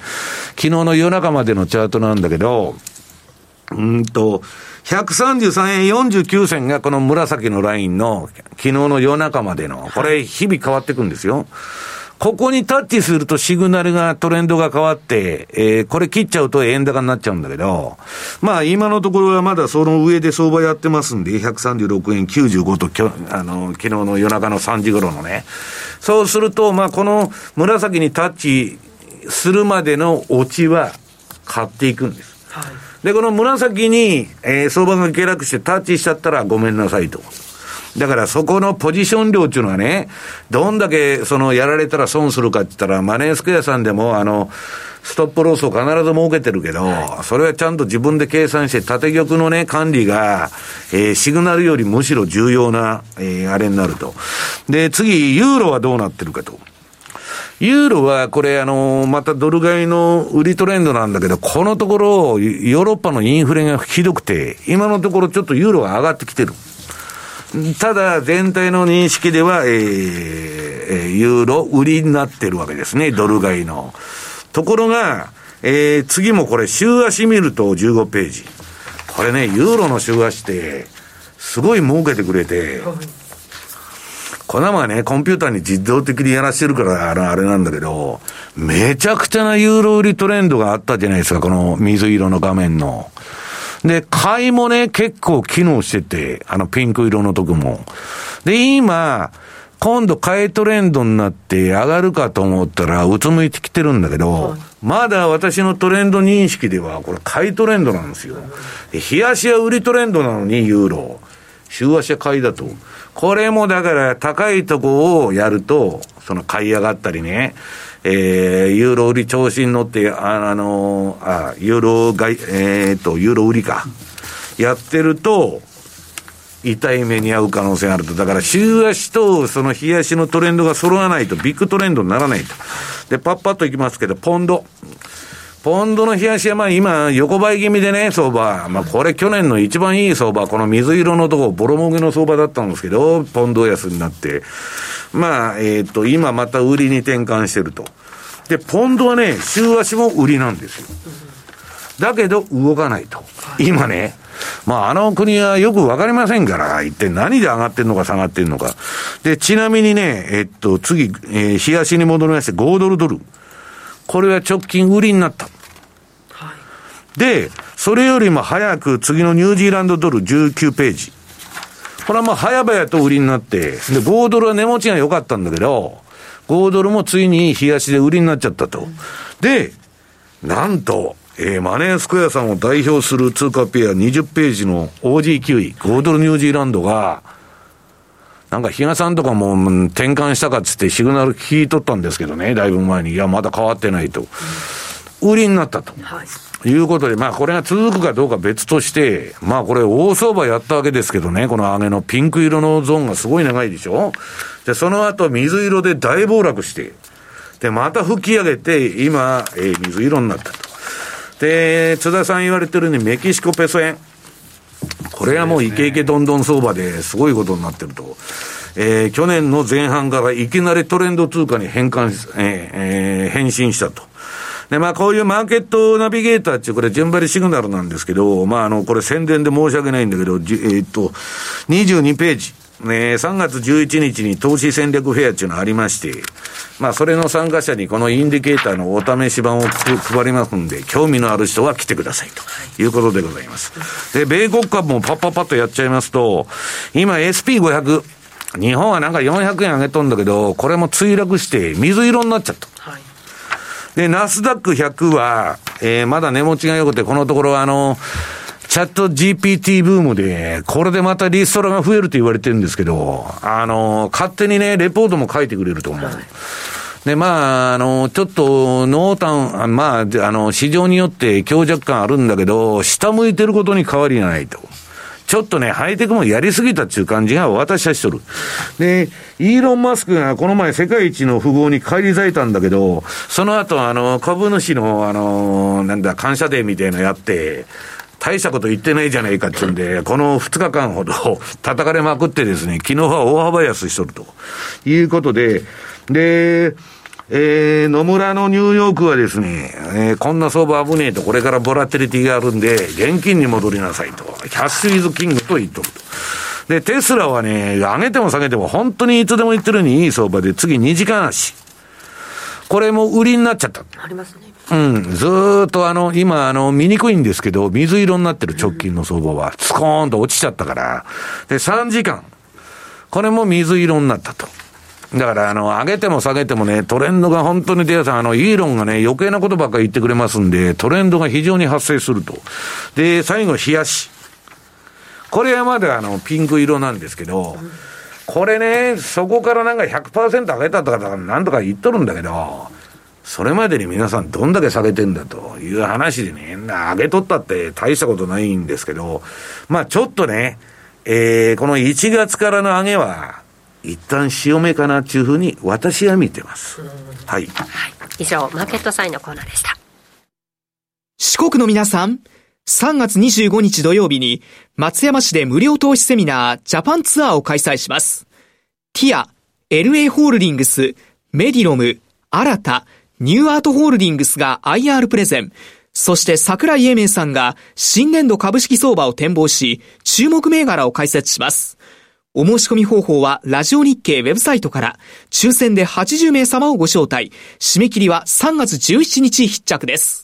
昨日の夜中までのチャートなんだけど、うんと、133円49銭がこの紫のラインの昨日の夜中までの、これ日々変わっていくんですよ。ここにタッチするとシグナルが、トレンドが変わって、えー、これ切っちゃうと円高になっちゃうんだけど、まあ今のところはまだその上で相場やってますんで、136円95ときょ、あの、昨日の夜中の3時頃のね。そうすると、まあこの紫にタッチするまでのオチは買っていくんです。はい、で、この紫に、えー、相場が下落してタッチしちゃったらごめんなさいと。だからそこのポジション量っていうのはね、どんだけそのやられたら損するかって言ったら、マネースクエアさんでも、あの、ストップロスを必ず設けてるけど、それはちゃんと自分で計算して、縦玉のね、管理が、えー、シグナルよりむしろ重要な、えー、あれになると。で、次、ユーロはどうなってるかと。ユーロはこれあの、またドル買いの売りトレンドなんだけど、このところ、ヨーロッパのインフレがひどくて、今のところちょっとユーロが上がってきてる。ただ、全体の認識では、えー、ユーロ売りになってるわけですね、ドル買いの。ところが、えー、次もこれ、週足見ると15ページ。これね、ユーロの週足って、すごい儲けてくれて、このままね、コンピューターに自動的にやらしてるから、あれあれなんだけど、めちゃくちゃなユーロ売りトレンドがあったじゃないですか、この水色の画面の。で、買いもね、結構機能してて、あのピンク色のとこも。で、今、今度買いトレンドになって上がるかと思ったら、うつむいてきてるんだけど、まだ私のトレンド認識では、これ買いトレンドなんですよ。冷やしは売りトレンドなのに、ユーロ。週足は買いだと。これもだから高いとこをやると、その買い上がったりね、えー、ユーロ売り調子に乗って、あ、あのー、あ、ユーロ買い、えー、と、ユーロ売りか。やってると、痛い目に遭う可能性があると。だから、週足とその日足のトレンドが揃わないと、ビッグトレンドにならないと。で、パッパッといきますけど、ポンド。ポンドの冷やしはまあ今、横ばい気味でね、相場。まあこれ去年の一番いい相場、この水色のとこ、ボロもげの相場だったんですけど、ポンド安になって。まあ、えっ、と、今また売りに転換してると。で、ポンドはね、週足も売りなんですよ。だけど動かないと。今ね、まあ、あの国はよくわかりませんから、一体何で上がってんのか下がってんのか。で、ちなみにね、えっと、次、えー、冷やしに戻りまして、5ドルドル。これは直近売りになった。で、それよりも早く次のニュージーランドドル19ページ。これはまあ早々と売りになって、で、5ドルは値持ちが良かったんだけど、5ドルもついに冷やしで売りになっちゃったと。で、なんと、えー、マネースクエアさんを代表する通貨ペア20ページの OG9 位、5ドルニュージーランドが、なんか比嘉さんとかも転換したかっつってシグナル聞いとったんですけどね、だいぶ前に。いや、まだ変わってないと。売りになったと。はいいうことで、まあこれが続くかどうか別として、まあこれ大相場やったわけですけどね、この上げのピンク色のゾーンがすごい長いでしょで、その後水色で大暴落して、で、また吹き上げて、今、えー、水色になったと。で、津田さん言われてるようにメキシコペソ円。これはもうイケイケどんどん相場ですごいことになってると。えー、去年の前半からいきなりトレンド通貨に変換、えーえー、変身したと。で、まあ、こういうマーケットナビゲーターっていう、これ、順張りシグナルなんですけど、まあ、あの、これ宣伝で申し訳ないんだけど、えー、っと、22ページ。ね、3月11日に投資戦略フェアっていうのありまして、まあ、それの参加者にこのインディケーターのお試し版を配りますんで、興味のある人は来てくださいということでございます。で、米国株もパッパッパッとやっちゃいますと、今 SP500、日本はなんか400円上げとんだけど、これも墜落して水色になっちゃった。はいで、ナスダック100は、えー、まだ値持ちが良くて、このところあの、チャット GPT ブームで、これでまたリストラが増えると言われてるんですけど、あの、勝手にね、レポートも書いてくれると思う。で、まあ、あの、ちょっと、濃淡、まあ、あの、市場によって強弱感あるんだけど、下向いてることに変わりないと。ちょっとね、ハイテクもやりすぎたっていう感じが私はしとる。で、イーロン・マスクがこの前世界一の富豪に返り咲いたんだけど、その後、あの、株主の、あの、なんだ、感謝デーみたいなのやって、大したこと言ってないじゃないかっていうんで、この2日間ほど 叩かれまくってですね、昨日は大幅安しとるということで、で、えー、野村のニューヨークはですね、えー、こんな相場危ねえと、これからボラテリティがあるんで、現金に戻りなさいと。キャッシュイズキングと言っとると。で、テスラはね、上げても下げても本当にいつでも言ってるにいい相場で、次2時間足。これも売りになっちゃった。ありますね。うん。ずっとあの、今あの、見にくいんですけど、水色になってる直近の相場は、スコーンと落ちちゃったから。で、3時間。これも水色になったと。だから、あの、上げても下げてもね、トレンドが本当に出やさん、あの、イーロンがね、余計なことばっかり言ってくれますんで、トレンドが非常に発生すると。で、最後、冷やし。これはまだあの、ピンク色なんですけど、これね、そこからなんか100%上げたとか、なんとか言っとるんだけど、それまでに皆さんどんだけ下げてんだという話でね、上げとったって大したことないんですけど、まあちょっとね、えー、この1月からの上げは、一旦潮目かなっていうふうに私は見てます。はい。はい。以上、マーケットサインのコーナーでした。四国の皆さん、3月25日土曜日に松山市で無料投資セミナージャパンツアーを開催します。ティア、LA ホールディングス、メディロム、新た、ニューアートホールディングスが IR プレゼン、そして桜井英明さんが新年度株式相場を展望し、注目銘柄を解説します。お申し込み方法は、ラジオ日経ウェブサイトから、抽選で80名様をご招待。締め切りは3月17日必着です。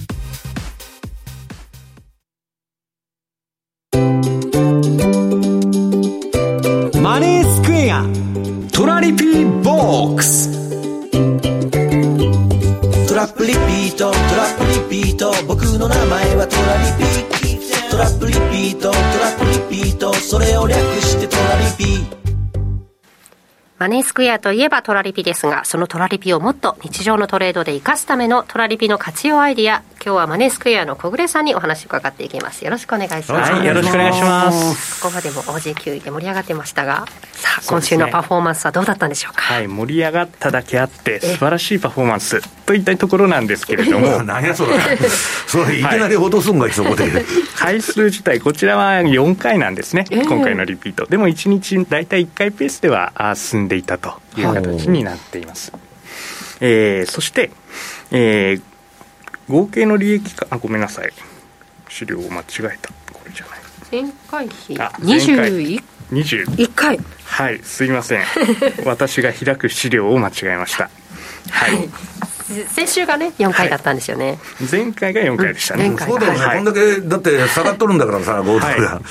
ト。僕の名前はトラリピトラップリピート。マネースクエアといえばトラリピですが、そのトラリピをもっと日常のトレードで活かすためのトラリピの活用アイディア、今日はマネースクエアの小暮さんにお話を伺っていきます。よろしくお願いします。はい、よろしくお願いします。ここまでも OG9 位で盛り上がってましたが、さあ、今週のパフォーマンスはどうだったんでしょうか？はい、盛り上がっただけあって、素晴らしいパフォーマンスといったところなんですけれども。何やそれ。それいきなり落とすんが、そこで。回数自体、こちらは4回なんですね。今回のリピート。でも1日大体1回ペースでは進んでいたという形になっています。えー、そして、えー、合計の利益かあごめんなさい。資料を間違えた。これじゃない。前回比21 21回。はいすいません。私が開く資料を間違えました。はい先週がね4回だったんですよね、はい、前回が4回でしたね、うん、そうだよね、はい、こんだけだって下がっとるんだからさゴールドが、はい、うん。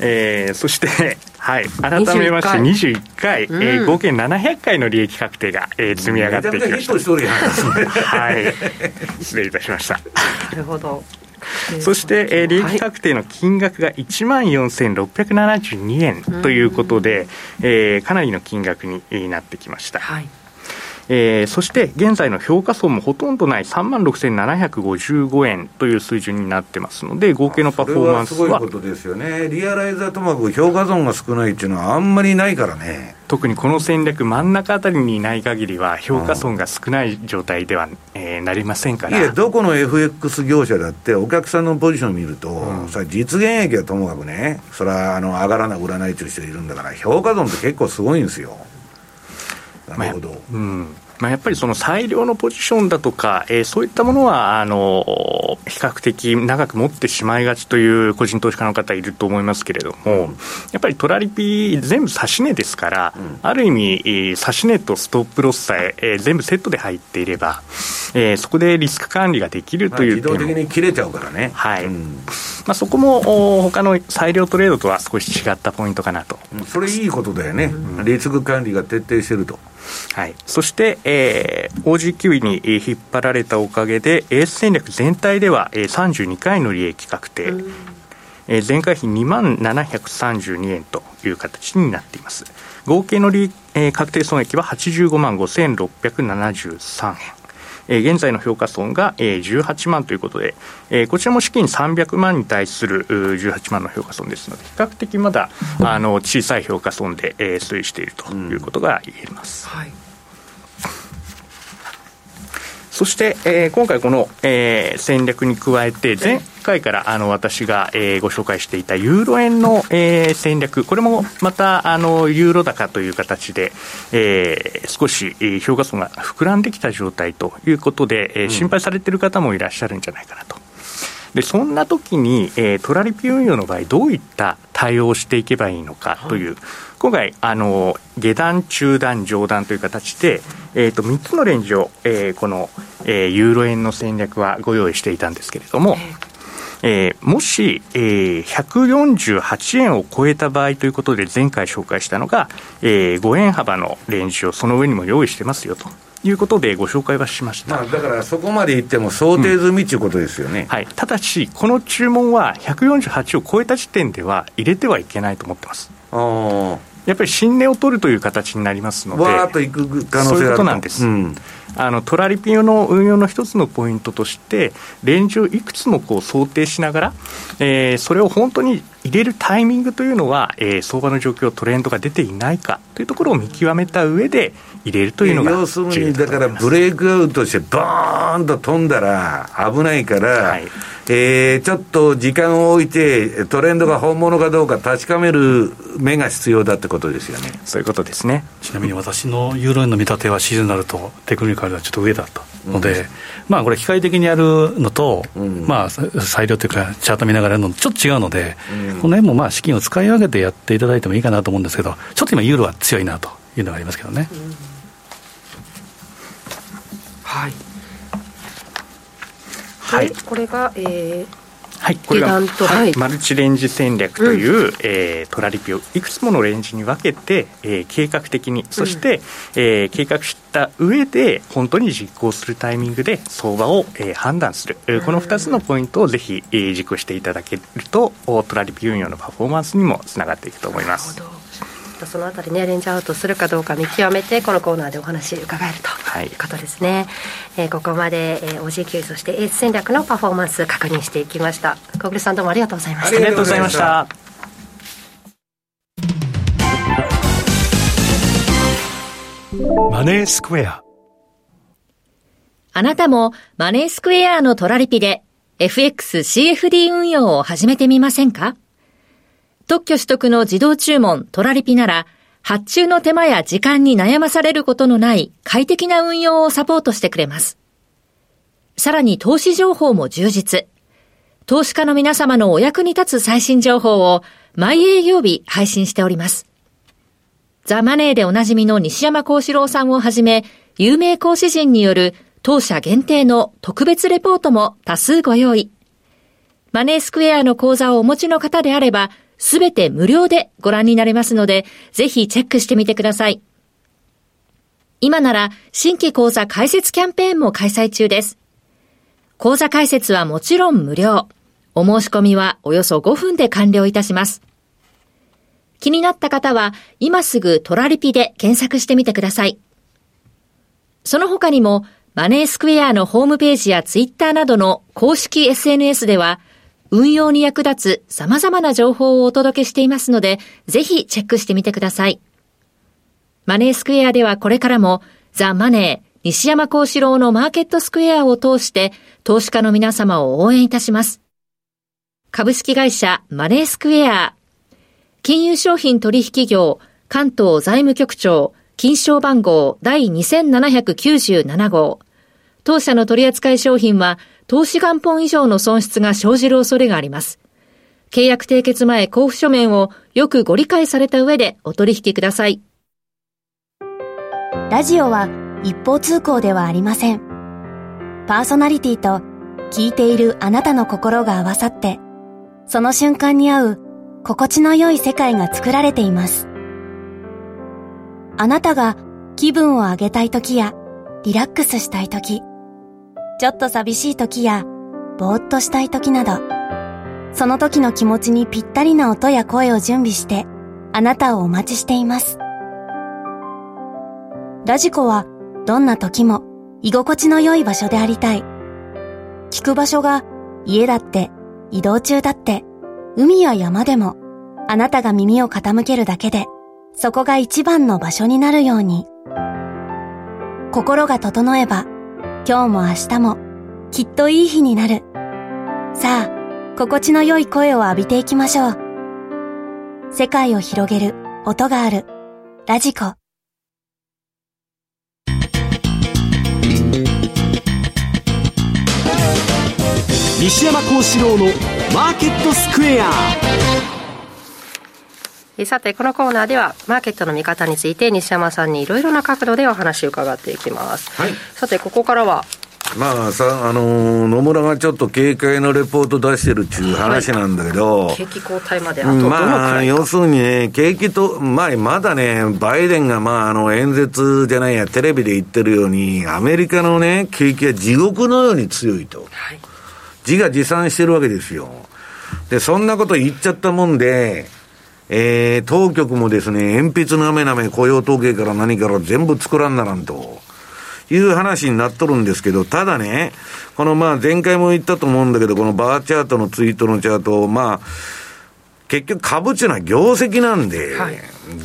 えー、そしてはい、改めまして21回、うん、えー、合計700回の利益確定が、えー、積み上がっていきました。はい、失礼いたしました。なるほど。そして、えー、利益確定の金額が1万4672円ということで、えー、かなりの金額になってきました。はいえー、そして現在の評価損もほとんどない3万6755円という水準になってますので、合計のパフォーマンスは。すごいことですよね、リアライザーともかく評価損が少ないっていうのはあんまりないからね。特にこの戦略、真ん中あたりにない限りは、評価損が少ない状態では、うん、えー、なりませんからいや、どこの FX 業者だって、お客さんのポジションを見ると、うん、さ実現益はともかくね、それはあの上がらな、占いという人いるんだから、評価損って結構すごいんですよ。なるほど、うん。まあ、やっぱりその裁量のポジションだとか、えー、そういったものはあの比較的長く持ってしまいがちという個人投資家の方いると思いますけれども、うん、やっぱりトラリピ全部指し値ですから、うん、ある意味、指し値とストップロスさええー、全部セットで入っていれば、えー、そこでリスク管理ができるという自動的に切れちゃうからね、はい、うん、まあ、そこも他の裁量トレードとは少し違ったポイントかなと、それいいことだよね、リスク管理が徹底してると。はい、そして、えー、OG9 に引っ張られたおかげで、エース戦略全体では、えー、32回の利益確定、えー、前回比2万732円という形になっています。合計の利、えー、確定損益は85万5673円。えー、現在の評価損が、えー、18万ということで、えー、こちらも資金300万に対する18万の評価損ですので、比較的まだあの小さい評価損で、えー、推移しているということが言えます。うん、はいそして、えー、今回この、えー、戦略に加えて、前回からあの私が、えー、ご紹介していたユーロ円の、えー、戦略、これもまたあのユーロ高という形で、えー、少し評価損が膨らんできた状態ということで、えー、心配されている方もいらっしゃるんじゃないかなと。でそんな時に、えー、トラリピ運用の場合、どういった対応をしていけばいいのかという、はい、今回、あの下段、中段、上段という形で、えーと、3つのレンジを、えー、この、えー、ユーロ円の戦略はご用意していたんですけれども、えー、もし、えー、148円を超えた場合ということで前回紹介したのが、えー、5円幅のレンジをその上にも用意してますよと。いうことでご紹介はしました、まあ、だからそこまでいっても想定済みということですよね、うん、はい、ただし、この注文は148を超えた時点では入れてはいけないと思ってます。あやっぱり新値を取るという形になりますので、わーっといく可能性があるそういうことなんです。うんあのトラリピオの運用の一つのポイントとして、レンジをいくつもこう想定しながら、えー、それを本当に入れるタイミングというのは、えー、相場の状況、トレンドが出ていないかというところを見極めた上で入れるというのが要するに、だからブレイクアウトして、ボーンと飛んだら危ないから、はい、えー、ちょっと時間を置いて、トレンドが本物かどうか確かめる目が必要だってことですよね。そういうことですね。ちなみに私のユーロ円の見立てはシーズナルとテクニカルはちょっと上だったので、うん、まあこれ機械的にやるのと、うん、まあ裁量というかチャート見ながらやるのとちょっと違うので、うん、この辺もまあ資金を使い分けてやっていただいてもいいかなと思うんですけどちょっと今ユーロは強いなというのがありますけどね、はい。はい、これが、えー、はい、これが、はい、マルチレンジ戦略という、うん、えー、トラリピをいくつものレンジに分けて、えー、計画的に、そして、うん、えー、計画した上で、本当に実行するタイミングで相場を、えー、判断する、うん、この2つのポイントをぜひ、えー、実行していただけると、トラリピ運用のパフォーマンスにもつながっていくと思います。そのあたりねレンジアウトするかどうか見極めてこのコーナーでお話伺えるとい。うことですね、はい、えー、ここまで、えー、OG9 そしてエース戦略のパフォーマンス確認していきました。小暮さんどうもありがとうございました。ありがとうございました。マネースクエア。あなたもマネースクエアのトラリピで FXCFD 運用を始めてみませんか？特許取得の自動注文トラリピなら、発注の手間や時間に悩まされることのない快適な運用をサポートしてくれます。さらに投資情報も充実。投資家の皆様のお役に立つ最新情報を毎営業日配信しております。ザ・マネーでおなじみの西山幸四郎さんをはじめ、有名講師陣による当社限定の特別レポートも多数ご用意。マネースクエアの講座をお持ちの方であれば、すべて無料でご覧になれますので、ぜひチェックしてみてください。今なら新規講座開設キャンペーンも開催中です。講座開設はもちろん無料。お申し込みはおよそ5分で完了いたします。気になった方は今すぐトラリピで検索してみてください。その他にもマネースクエアのホームページやツイッターなどの公式 SNS では運用に役立つ様々な情報をお届けしていますので、ぜひチェックしてみてください。マネースクエアではこれからも、ザ・マネー、西山幸四郎のマーケットスクエアを通して、投資家の皆様を応援いたします。株式会社マネースクエア、金融商品取引業、関東財務局長、金賞番号第2797号。当社の取扱い商品は、投資元本以上の損失が生じる恐れがあります。契約締結前交付書面をよくご理解された上でお取引ください。ラジオは一方通行ではありません。パーソナリティと聞いているあなたの心が合わさって、その瞬間に合う心地の良い世界が作られています。あなたが気分を上げたい時やリラックスしたい時、ちょっと寂しい時やぼーっとしたい時など、その時の気持ちにぴったりな音や声を準備してあなたをお待ちしています。ラジコはどんな時も居心地の良い場所でありたい。聞く場所が家だって移動中だって海や山でもあなたが耳を傾けるだけでそこが一番の場所になるように心が整えば今日も明日もきっといい日になる。さあ心地の良い声を浴びていきましょう。世界を広げる音がある。ラジコ。西山幸四郎のマーケットスクエア。さてこのコーナーではマーケットの見方について西山さんにいろいろな角度でお話を伺っていきます、はい、さてここからはまあさ、あのー、野村がちょっと警戒のレポート出してるっていう話なんだけど、はい、景気後退まであとまあ、要するにね、景気と、まあ、まだね、バイデンがまあ、あの、演説じゃないや、テレビで言ってるように、アメリカのね、景気は地獄のように強いと。はい自画自賛してるわけですよ。で、そんなこと言っちゃったもんで、えー、当局もですね、鉛筆なめなめ雇用統計から何から全部作らんならんと。いう話になっとるんですけど、ただね、このまあ前回も言ったと思うんだけど、このバーチャートのツイートのチャート、まあ、結局株っていうのは業績なんで、はい、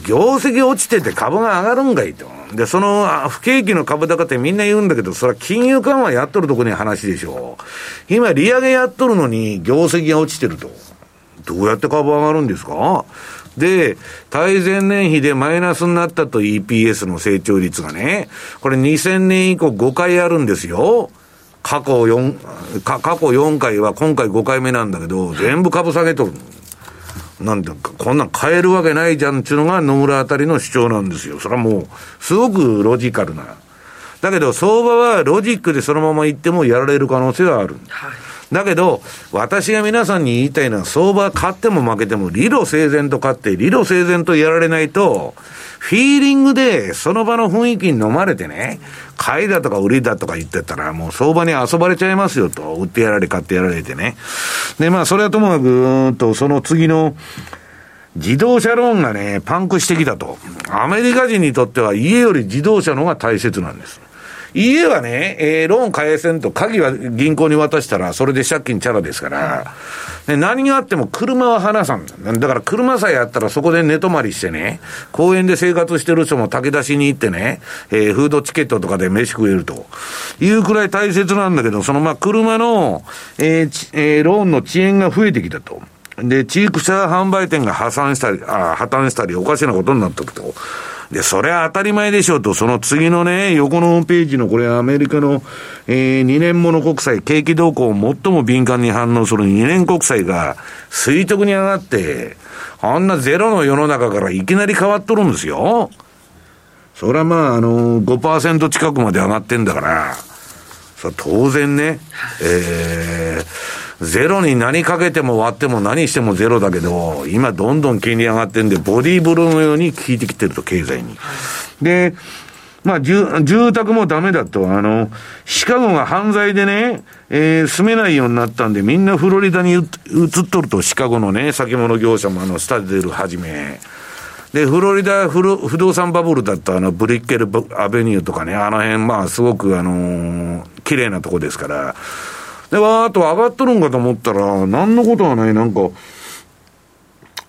業績落ちてて株が上がるんかいと。で、その不景気の株高ってみんな言うんだけど、それは金融緩和やっとるとこに話でしょう。今、利上げやっとるのに業績が落ちてると。どうやって株上がるんですか？で、対前年比でマイナスになったと EPS の成長率がね、これ2000年以降5回あるんですよ。過去4、過去4回は今回5回目なんだけど、全部株下げとる。なんていうか、こんなん変えるわけないじゃんっていうのが野村あたりの主張なんですよ。それはもう、すごくロジカルな。だけど、相場はロジックでそのまま行ってもやられる可能性はある。はい、だけど、私が皆さんに言いたいのは、相場勝っても負けても、理路整然と勝って、理路整然とやられないと、フィーリングで、その場の雰囲気に飲まれてね、買いだとか売りだとか言ってたら、もう相場に遊ばれちゃいますよと。売ってやられ、買ってやられてね。で、まあ、それはともかく、うんと、その次の、自動車ローンがね、パンクしてきたと。アメリカ人にとっては家より自動車の方が大切なんです。家はね、えー、ローン返せんと、鍵は銀行に渡したら、それで借金チャラですから、ね、何があっても車は離さん。だから車さえあったらそこで寝泊まりしてね、公園で生活してる人も炊き出しに行ってね、えー、フードチケットとかで飯食えるというくらい大切なんだけど、そのまあ車の、えーえー、ローンの遅延が増えてきたと。で、地域車販売店が破産したり、あ破綻したり、おかしなことになってくと。で、それは当たり前でしょうと、その次のね、横のホームページのこれアメリカの、えー、2年もの国債、景気動向を最も敏感に反応する2年国債が垂直に上がって、あんなゼロの世の中からいきなり変わっとるんですよ。それはまあ、あのー、5%近くまで上がってんだから、それ当然ね、えー、ゼロに何かけても割っても何してもゼロだけど、今どんどん金利上がってんで、ボディーブローのように効いてきてると、経済に。で、まあ、住、住宅もダメだと。あの、シカゴが犯罪でね、えー、住めないようになったんで、みんなフロリダに移っとると、シカゴのね、先物業者もあの、スタデルはじめ。で、フロリダ不不動産バブルだったあの、ブリッケルアベニューとかね、あの辺、まあ、すごくあのー、綺麗なとこですから、で、わーっと上がっとるんかと思ったら、なんのことはない、なんか、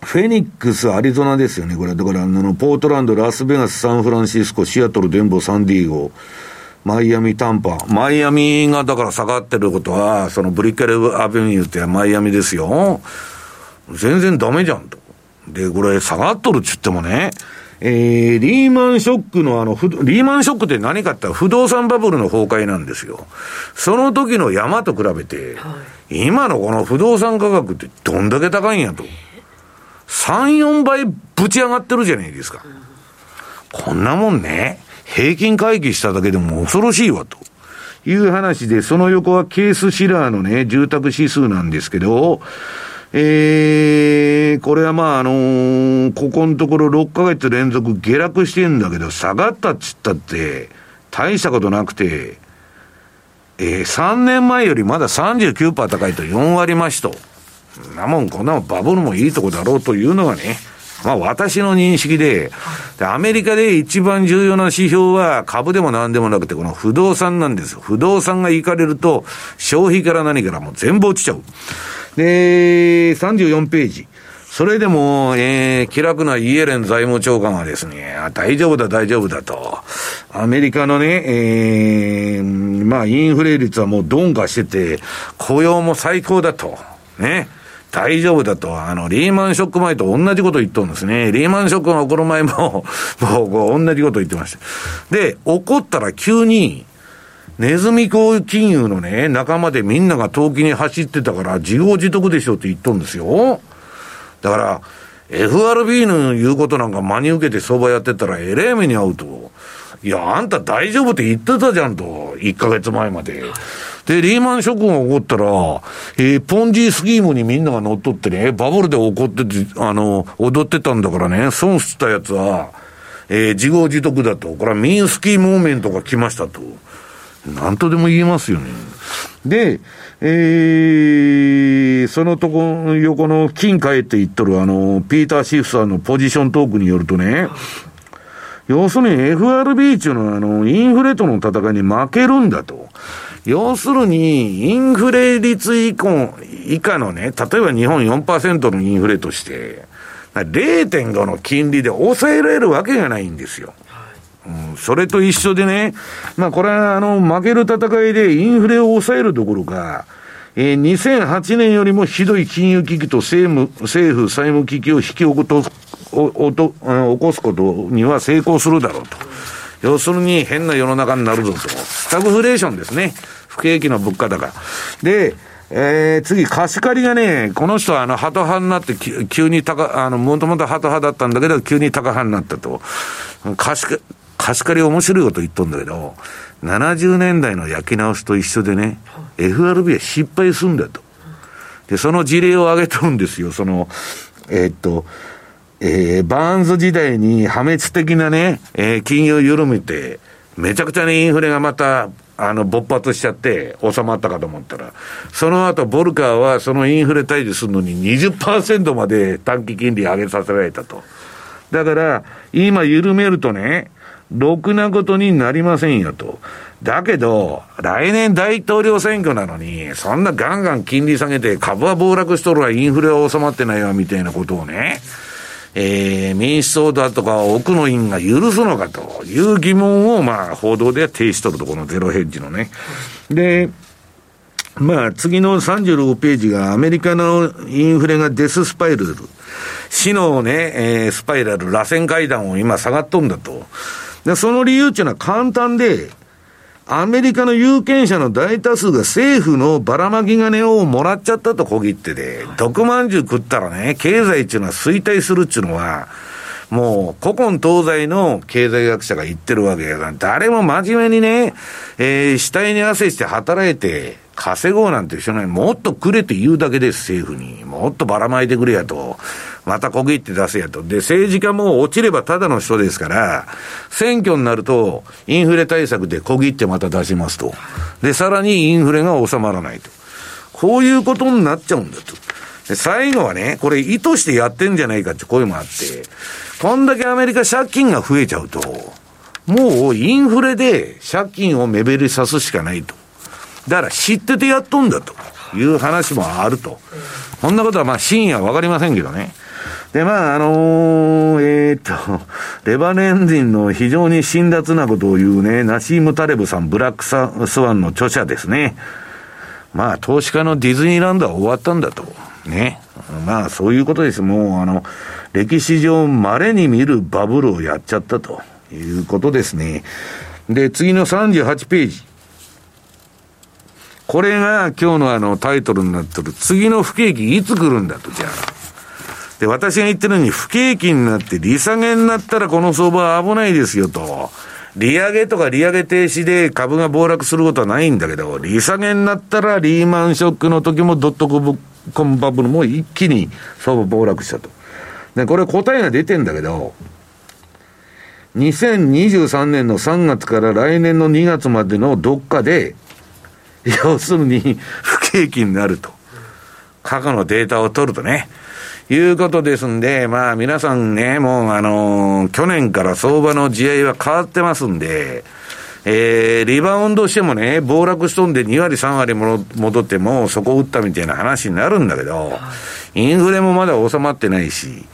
フェニックス、アリゾナですよね、これ。だから、あの、ポートランド、ラスベガス、サンフランシスコ、シアトル、デンボ、サンディーゴ、マイアミ、タンパ。マイアミがだから下がってることは、そのブリッケルアベニューってマイアミですよ。全然ダメじゃんと。で、これ下がっとるっつってもね、えー、リーマンショックのあの、リーマンショックって何かって不動産バブルの崩壊なんですよ。その時の山と比べて、はい、今のこの不動産価格ってどんだけ高いんやと。3、4倍ぶち上がってるじゃないですか。こんなもんね、平均回帰しただけでも恐ろしいわと。いう話で、その横はケースシラーのね、住宅指数なんですけど、えー、これはまあ、あのー、ここのところ6ヶ月連続下落してるんだけど、下がったっつったって、大したことなくて、えー、3年前よりまだ39%高いと4割増しと。なもん、こんなもんバブルもいいとこだろうというのがね、まあ私の認識で、でアメリカで一番重要な指標は株でも何でもなくて、この不動産なんです。不動産が行かれると、消費から何からもう全部落ちちゃう。で、34ページ。それでも、えー、気楽なイエレン財務長官はですね、大丈夫だ、大丈夫だと。アメリカのね、えー、まあ、インフレ率はもう鈍化してて、雇用も最高だと。ね。大丈夫だと、あの、リーマンショック前と同じこと言っとるんですね。リーマンショックが起こる前も、もう、同じこと言ってました。で、起こったら急に、ネズミ講金融のね、仲間でみんなが投機に走ってたから、自業自得でしょって言っとんですよ。だから、FRB の言うことなんか真に受けて相場やってたら、えれえ目に遭うと。いや、あんた大丈夫って言ってたじゃんと、1ヶ月前まで。で、リーマンショックが起こったら、えー、ポンジースキームにみんなが乗っ取ってね、バブルで起こってて、あの、踊ってたんだからね、損したやつは、えー、自業自得だと。これはミンスキーモーメントが来ましたと。なんとでも言えますよね。で、えー、そのとこ、横の金買えって言っとるあの、ピーター・シフさんのポジショントークによるとね、要するに FRB っていうのはあの、インフレとの戦いに負けるんだと。要するに、インフレ率以降、以下のね、例えば日本4%のインフレとして、0.5の金利で抑えられるわけがないんですよ。うん、それと一緒でね、まあこれはあの、負ける戦いでインフレを抑えるどころか、えー、2008年よりもひどい金融危機と政府、政府債務危機を引き起こと、おおと起こすことには成功するだろうと。要するに変な世の中になるぞと。スタグフレーションですね。不景気の物価高。で、えー、次、貸し借りがね、この人はあの、ハト派になって、急に高、あの、もともとハト派だったんだけど、急に高派になったと。貸し、貸し借り面白いこと言っとんだけど、70年代の焼き直しと一緒でね、FRB は失敗するんだと。で、その事例を挙げとるんですよ、その、えー、っと、えー、バーンズ時代に破滅的なね、えー、金融を緩めて、めちゃくちゃにインフレがまた、あの、勃発しちゃって収まったかと思ったら、その後、ボルカーはそのインフレ退治するのに20%まで短期金利上げさせられたと。だから、今緩めるとね、ろくなことになりませんよと。だけど、来年大統領選挙なのに、そんなガンガン金利下げて株は暴落しとるわ、インフレは収まってないわ、みたいなことをね、えー、民主党だとか奥の院が許すのかという疑問を、まあ、報道では提しとると、このゼロヘッジのね。で、まあ、次の36ページがアメリカのインフレがデススパイラル。死のね、えー、スパイラル、螺旋階段を今下がっとんだと。で、その理由っていうのは簡単で、アメリカの有権者の大多数が政府のばらまき金をもらっちゃったと小切ってで、毒まんじゅう食ったらね、経済っていうのは衰退するっていうのは、もう、古今東西の経済学者が言ってるわけやから、誰も真面目にね、えー、死体に汗して働いて、稼ごうなんて人ない。もっとくれって言うだけです、政府に。もっとばらまいてくれやと。また小切って出せやと。で、政治家も落ちればただの人ですから、選挙になると、インフレ対策で小切ってまた出しますと。で、さらにインフレが収まらないと。こういうことになっちゃうんだと。で、最後はね、これ意図してやってんじゃないかって声もあって、こんだけアメリカ借金が増えちゃうと、もうインフレで借金を目減りさすしかないと。だから知っててやっとんだという話もあると。こんなことはまあ真意はわかりませんけどね。で、まあ、あのー、えー、っと、レバネン人の非常に辛辣なことを言うね、ナシーム・タレブさん、ブラックスワンの著者ですね。まあ、投資家のディズニーランドは終わったんだと。ね。まあ、そういうことです。もう、あの、歴史上稀に見るバブルをやっちゃったということですね。で、次の38ページ。これが今日のあのタイトルになってる、次の不景気いつ来るんだと、じゃあ。で、私が言ってるように不景気になって利下げになったらこの相場は危ないですよと。利上げとか利上げ停止で株が暴落することはないんだけど、利下げになったらリーマンショックの時もドットコムバブルも一気に相場暴落したと。で、これ答えが出てんだけど、2023年の3月から来年の2月までのどっかで、要するに不景気になると。過去のデータを取るとね。いうことですんで、まあ皆さんね、もうあのー、去年から相場の地合いは変わってますんで、えー、リバウンドしてもね、暴落しとんで2割3割も戻っても、そこ打ったみたいな話になるんだけど、インフレもまだ収まってないし、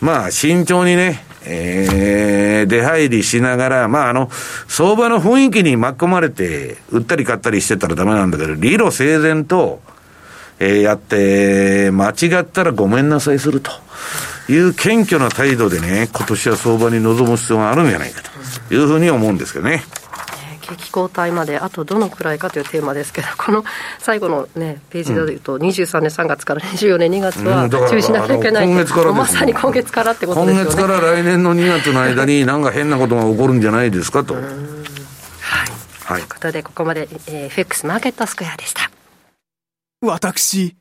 まあ慎重にね、えー、出入りしながら、まああの、相場の雰囲気に巻き込まれて、売ったり買ったりしてたらダメなんだけど、理路整然と、えー、やって、間違ったらごめんなさいするという謙虚な態度でね、今年は相場に臨む必要があるんじゃないかというふうに思うんですけどね。景気後退まであとどのくらいかというテーマですけど、この最後の、ね、ページで言うと、うん、23年3月から24年2月は注意しなきゃいけない、うん、今月からまさに今月からってことですよね。今月から来年の2月の間に、なんか変なことが起こるんじゃないですかと。はい、はい、ということで、ここまで、えー、FX マーケットスクエアでした。私、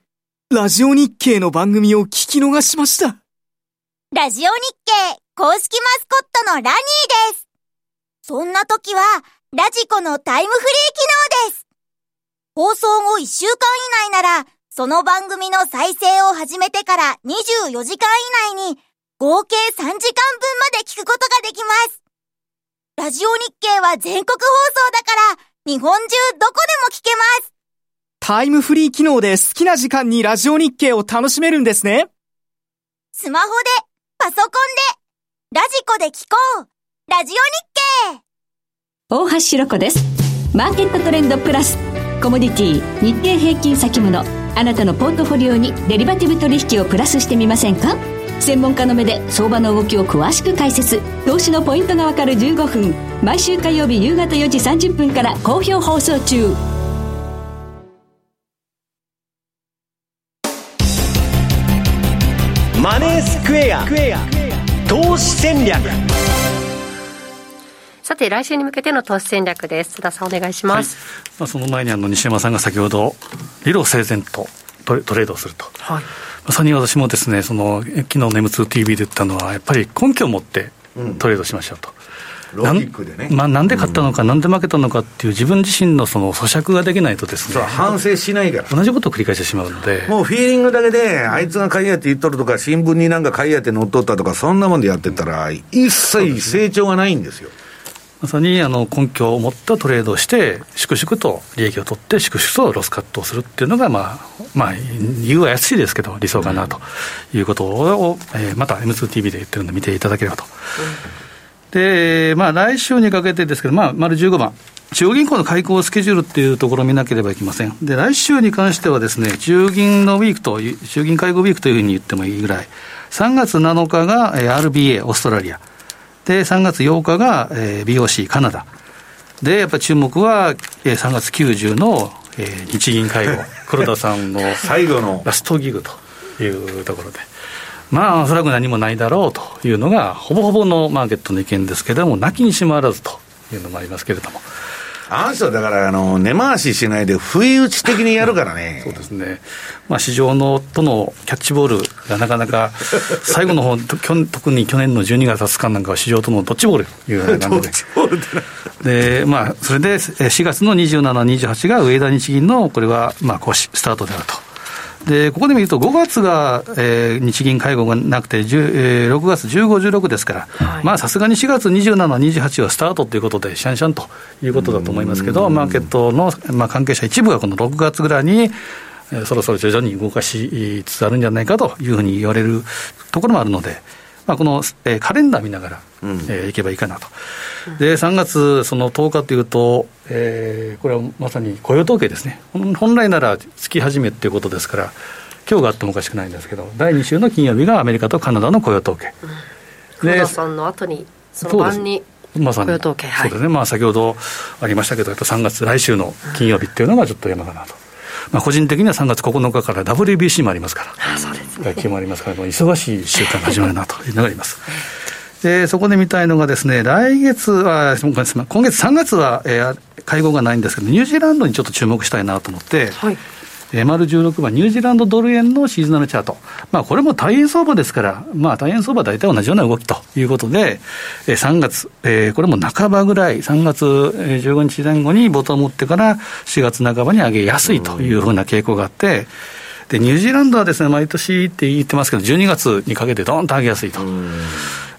ラジオ日経の番組を聞き逃しました。ラジオ日経公式マスコットのラニーです。そんな時は、ラジコのタイムフリー機能です。放送後1週間以内なら、その番組の再生を始めてから24時間以内に、合計3時間分まで聞くことができます。ラジオ日経は全国放送だから、日本中どこでも聞けます。タイムフリー機能で好きな時間にラジオ日経を楽しめるんですね。スマホで、パソコンで、ラジコで聞こう。ラジオ日経。大橋ろ子です。マーケットトレンドプラス。コモディティ、日経平均先物。あなたのポートフォリオにデリバティブ取引をプラスしてみませんか？専門家の目で相場の動きを詳しく解説投資のポイントがわかる15分毎週火曜日夕方4時30分から好評放送中クエア投資戦略さて、来週に向けての投資戦略です。津田さん、お願いします。はい、まあ、その前にあの西山さんが先ほど、理路整然とトレトレードをすると。はい、まさに私もですね、その昨日の M2TV で言ったのは、やっぱり根拠を持ってトレードしましょうと。うんロジックでね。まあ、なんで勝ったのか、なんで負けたのかっていう自分自身のその咀嚼ができないとですね。反省しないから。同じことを繰り返してしまうので。もうフィーリングだけで、あいつが買いやって言っとるとか、新聞になんか買いやって乗っとったとか、そんなもんでやってたら、一切成長がないんですよ。まさにあの根拠を持ったトレードをして、粛々と利益を取って、粛々とロスカットをするっていうのが、まあ、まあ、言うは安いですけど、理想かなということを、えー、また M2TV で言ってるんで、見ていただければと。うんで、まあ、来週にかけてですけど、まあ、丸15番。中央銀行の開口スケジュールっていうところを見なければいけません。で、来週に関してはですね、中銀のウィークと、中銀会合ウィークというふうに言ってもいいぐらい、3月7日が RBA、オーストラリア。で、3月8日が BOC、カナダ。で、やっぱり注目は3月90の日銀会合、黒田さんの 最後のラストギグというところで。まあ、おそらく何もないだろうというのが、ほぼほぼのマーケットの意見ですけれども、なきにしもあらずというのもありますけれども。あの人はだから、あの、根回ししないで、不意打ち的にやるからね。そうですね。まあ、市場のとのキャッチボールがなかなか、最後の方、特に去年の12月20日なんかは市場とのドッジボールというよ うな感じで。で、まあ、それで4月の27、28が上田日銀の、これは、まあ、スタートであると。で、ここで見ると、5月が、えー、日銀会合がなくて、えー、6月15、16ですから、はい、まあさすがに4月27、28はスタートということで、シャンシャンということだと思いますけど、マーケットの、まあ、関係者一部がこの6月ぐらいに、えー、そろそろ徐々に動かしつつあるんじゃないかというふうに言われるところもあるので、まあ、この、えー、カレンダー見ながら、うん、えー、いけばいいかなと。で、3月その10日というと、えー、これはまさに雇用統計ですね。本来なら月始めっていうことですから、今日があってもおかしくないんですけど、第2週の金曜日がアメリカとカナダの雇用統計。黒田さんの後に、その晩にまさに、そうですね、まあ、先ほどありましたけど、やっぱ3月、来週の金曜日っていうのがちょっと山かなと。まあ、個人的には3月9日から WBC もありますから、あそうですね、野球もありますから、忙しい週間が始まるなというのがあります。でそこで見たいのがですね、来月は、今月3月は、えー、会合がないんですけど、ニュージーランドにちょっと注目したいなと思って、はい、MR16 番、ニュージーランドドル円のシーズナルチャート、まあ、これも大変相場ですから、まあ、大変相場は大体同じような動きということで、3月、えー、これも半ばぐらい、3月15日前後にボトム打ってから4月半ばに上げやすいというふうな傾向があって、でニュージーランドはですね毎年って言ってますけど、12月にかけてどんと上げやすいと。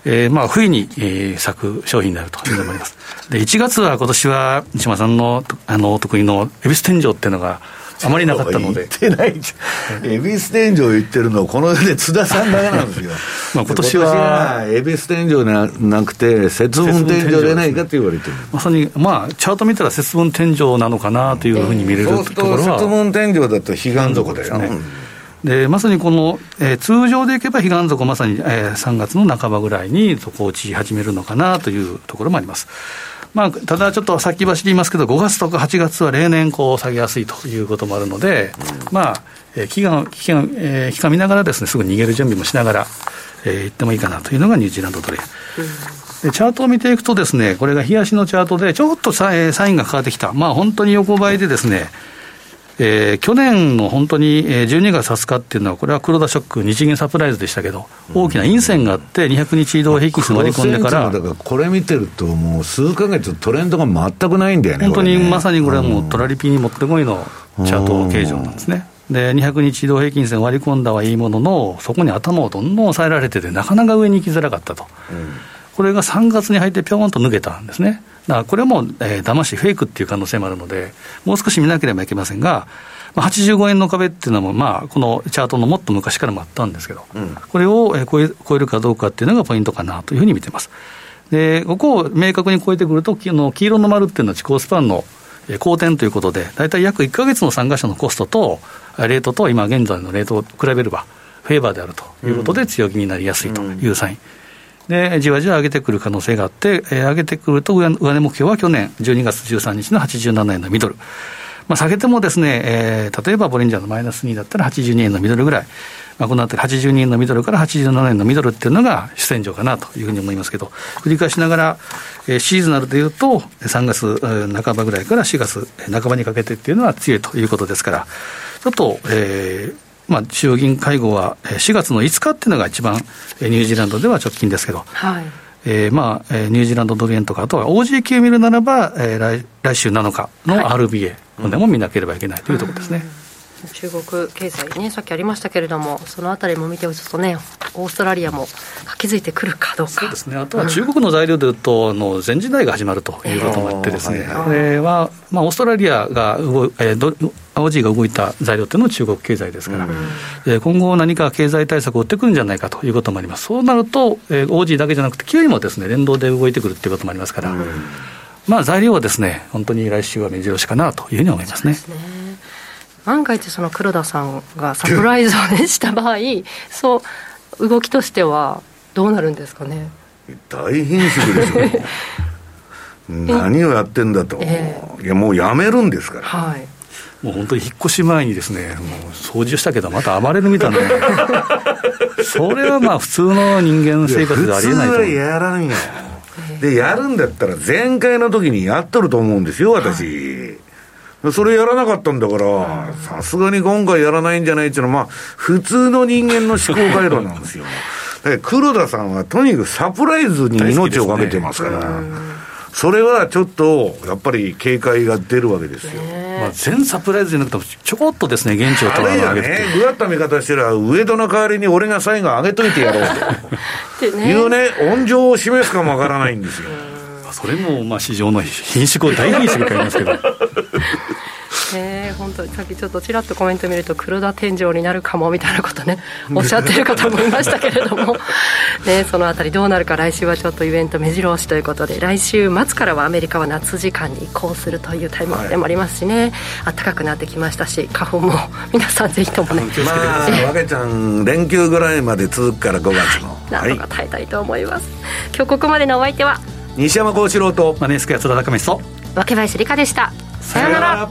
えー、まあ冬に、えー、咲く商品になるというのもあります。で、1月は今年は西村さんのあのお得意の恵比寿天井っていうのが、あまりなかったので。言ってないじゃん。恵比寿天井言ってるのこの世で津田さんだけなんですよ。まあ今年は。恵比寿天井じゃなくて、節分天井でないかって言われてる。まさに、まあ、チャート見たら節分天井なのかなというふうに見れるところは。節分天井だと彼岸底だよ。ねでまさにこの、えー、通常でいけば彼岸底、まさに、えー、3月の半ばぐらいに底落ち始めるのかなというところもあります。まあ、ただちょっと先走り言いますけど、5月とか8月は例年こう下げやすいということもあるので、うん、まあ、えー、期間、期間、えー、期間見ながらですね、すぐ逃げる準備もしながら、えー、行ってもいいかなというのがニュージーランドドル円。でチャートを見ていくとですね、これが冷やしのチャートで、ちょっとサインがかかってきた。まあ本当に横ばいでですね、えー、去年の本当に12月20日っていうのは、これは黒田ショック、日銀サプライズでしたけど、大きな陰線があって、200日移動平均線割り込んでから。だからこれ見てると、もう数か月、トレンドが全くないんだよね、本当にまさにこれはもう、トラリピにもってこいのチャート形状なんですね。で、200日移動平均線割り込んだはいいものの、そこに頭をどんどん抑えられてて、なかなか上に行きづらかったと。うんこれが3月に入ってぴょんと抜けたんですね。だからこれも、えー、騙し、フェイクっていう可能性もあるので、もう少し見なければいけませんが、まあ、85円の壁っていうのも、まあ、このチャートのもっと昔からもあったんですけど、うん、これを超え超えるかどうかっていうのがポイントかなというふうに見てます。で、ここを明確に超えてくると、の黄色の丸っていうのは地高スパンの好転ということで、大体約1か月の参加者のコストと、レートと今現在のレートを比べれば、フェーバーであるということで、強気になりやすいというサイン。うんで、じわじわ上げてくる可能性があって、えー、上げてくると上、上値目標は去年12月13日の87円のミドル。まあ、下げてもですね、えー、例えばボリンジャーのマイナス2だったら82円のミドルぐらい、まあ、このあたり82円のミドルから87円のミドルっていうのが主戦場かなというふうに思いますけど、繰り返しながら、えー、シーズナルでいうと、3月半ばぐらいから4月半ばにかけてっていうのは強いということですから、ちょっと、えー、まあ、衆議院会合は4月の5日っていうのが一番、ニュージーランドでは直近ですけど、はい。えーまあ、ニュージーランドドル円とか、あとは OG 級見るならば、えー、来来週7日の RBA、はい、でも見なければいけないというところですね。うん中国経済ね、さっきありましたけれども、そのあたりも見ておくとね、オーストラリアも活気づいてくるかどうか。そうですね。あとは中国の材料でいうと、あの全時代が始まるということもあってですね、えー、これは、まあ、オーストラリアが動い、えー、ど青字が動いた材料というのは中国経済ですから、うん、今後何か経済対策を打ってくるんじゃないかということもあります。そうなると、えー、オージーだけじゃなくて、キウイもですね、連動で動いてくるっていうこともありますから、うん、まあ材料はですね、本当に来週は目白押しかなというふうに思いますね。万が一その黒田さんがサプライズを、ね、した場合そう動きとしてはどうなるんですかね？大変縮でしょ。何をやってんだと、えー、いやもうやめるんですから、はい、もう本当に引っ越し前にですね、もう掃除したけど、また暴れるみたいな、それはまあ、普通の人間生活でありえないと普通はやらんよ、で、やるんだったら、前回の時にやっとると思うんですよ、私。それやらなかったんだから、さすがに今回やらないんじゃないっていうのは、まあ、普通の人間の思考回路なんですよ。黒田さんはとにかくサプライズに命をかけてますから。それはちょっと、やっぱり警戒が出るわけですよ。まあ、全サプライズじゃなくても、ちょこっとですね、現地を取らなげて。ね、ぐわった見方してら、上戸の代わりに俺が最後上げといてやろうと いうね、温情を示すかもわからないんですよ。それもまあ市場の品種を大品種に変えますけど。えー、本当にさっきちょっとちらっとコメント見ると黒田天井になるかもみたいなことねおっしゃってる方もいましたけれども、ね、そのあたりどうなるか来週はちょっとイベント目白押しということで来週末からはアメリカは夏時間に移行するというタイミングでもありますしね、はい、暖かくなってきましたし花粉も皆さんぜひともね。まあ わけちゃん連休ぐらいまで続くから5月のなんとか耐えたいと思います、はい、今日ここまでのお相手は西山幸四郎とマネースクエア津田高見と若林理香でした。さようなら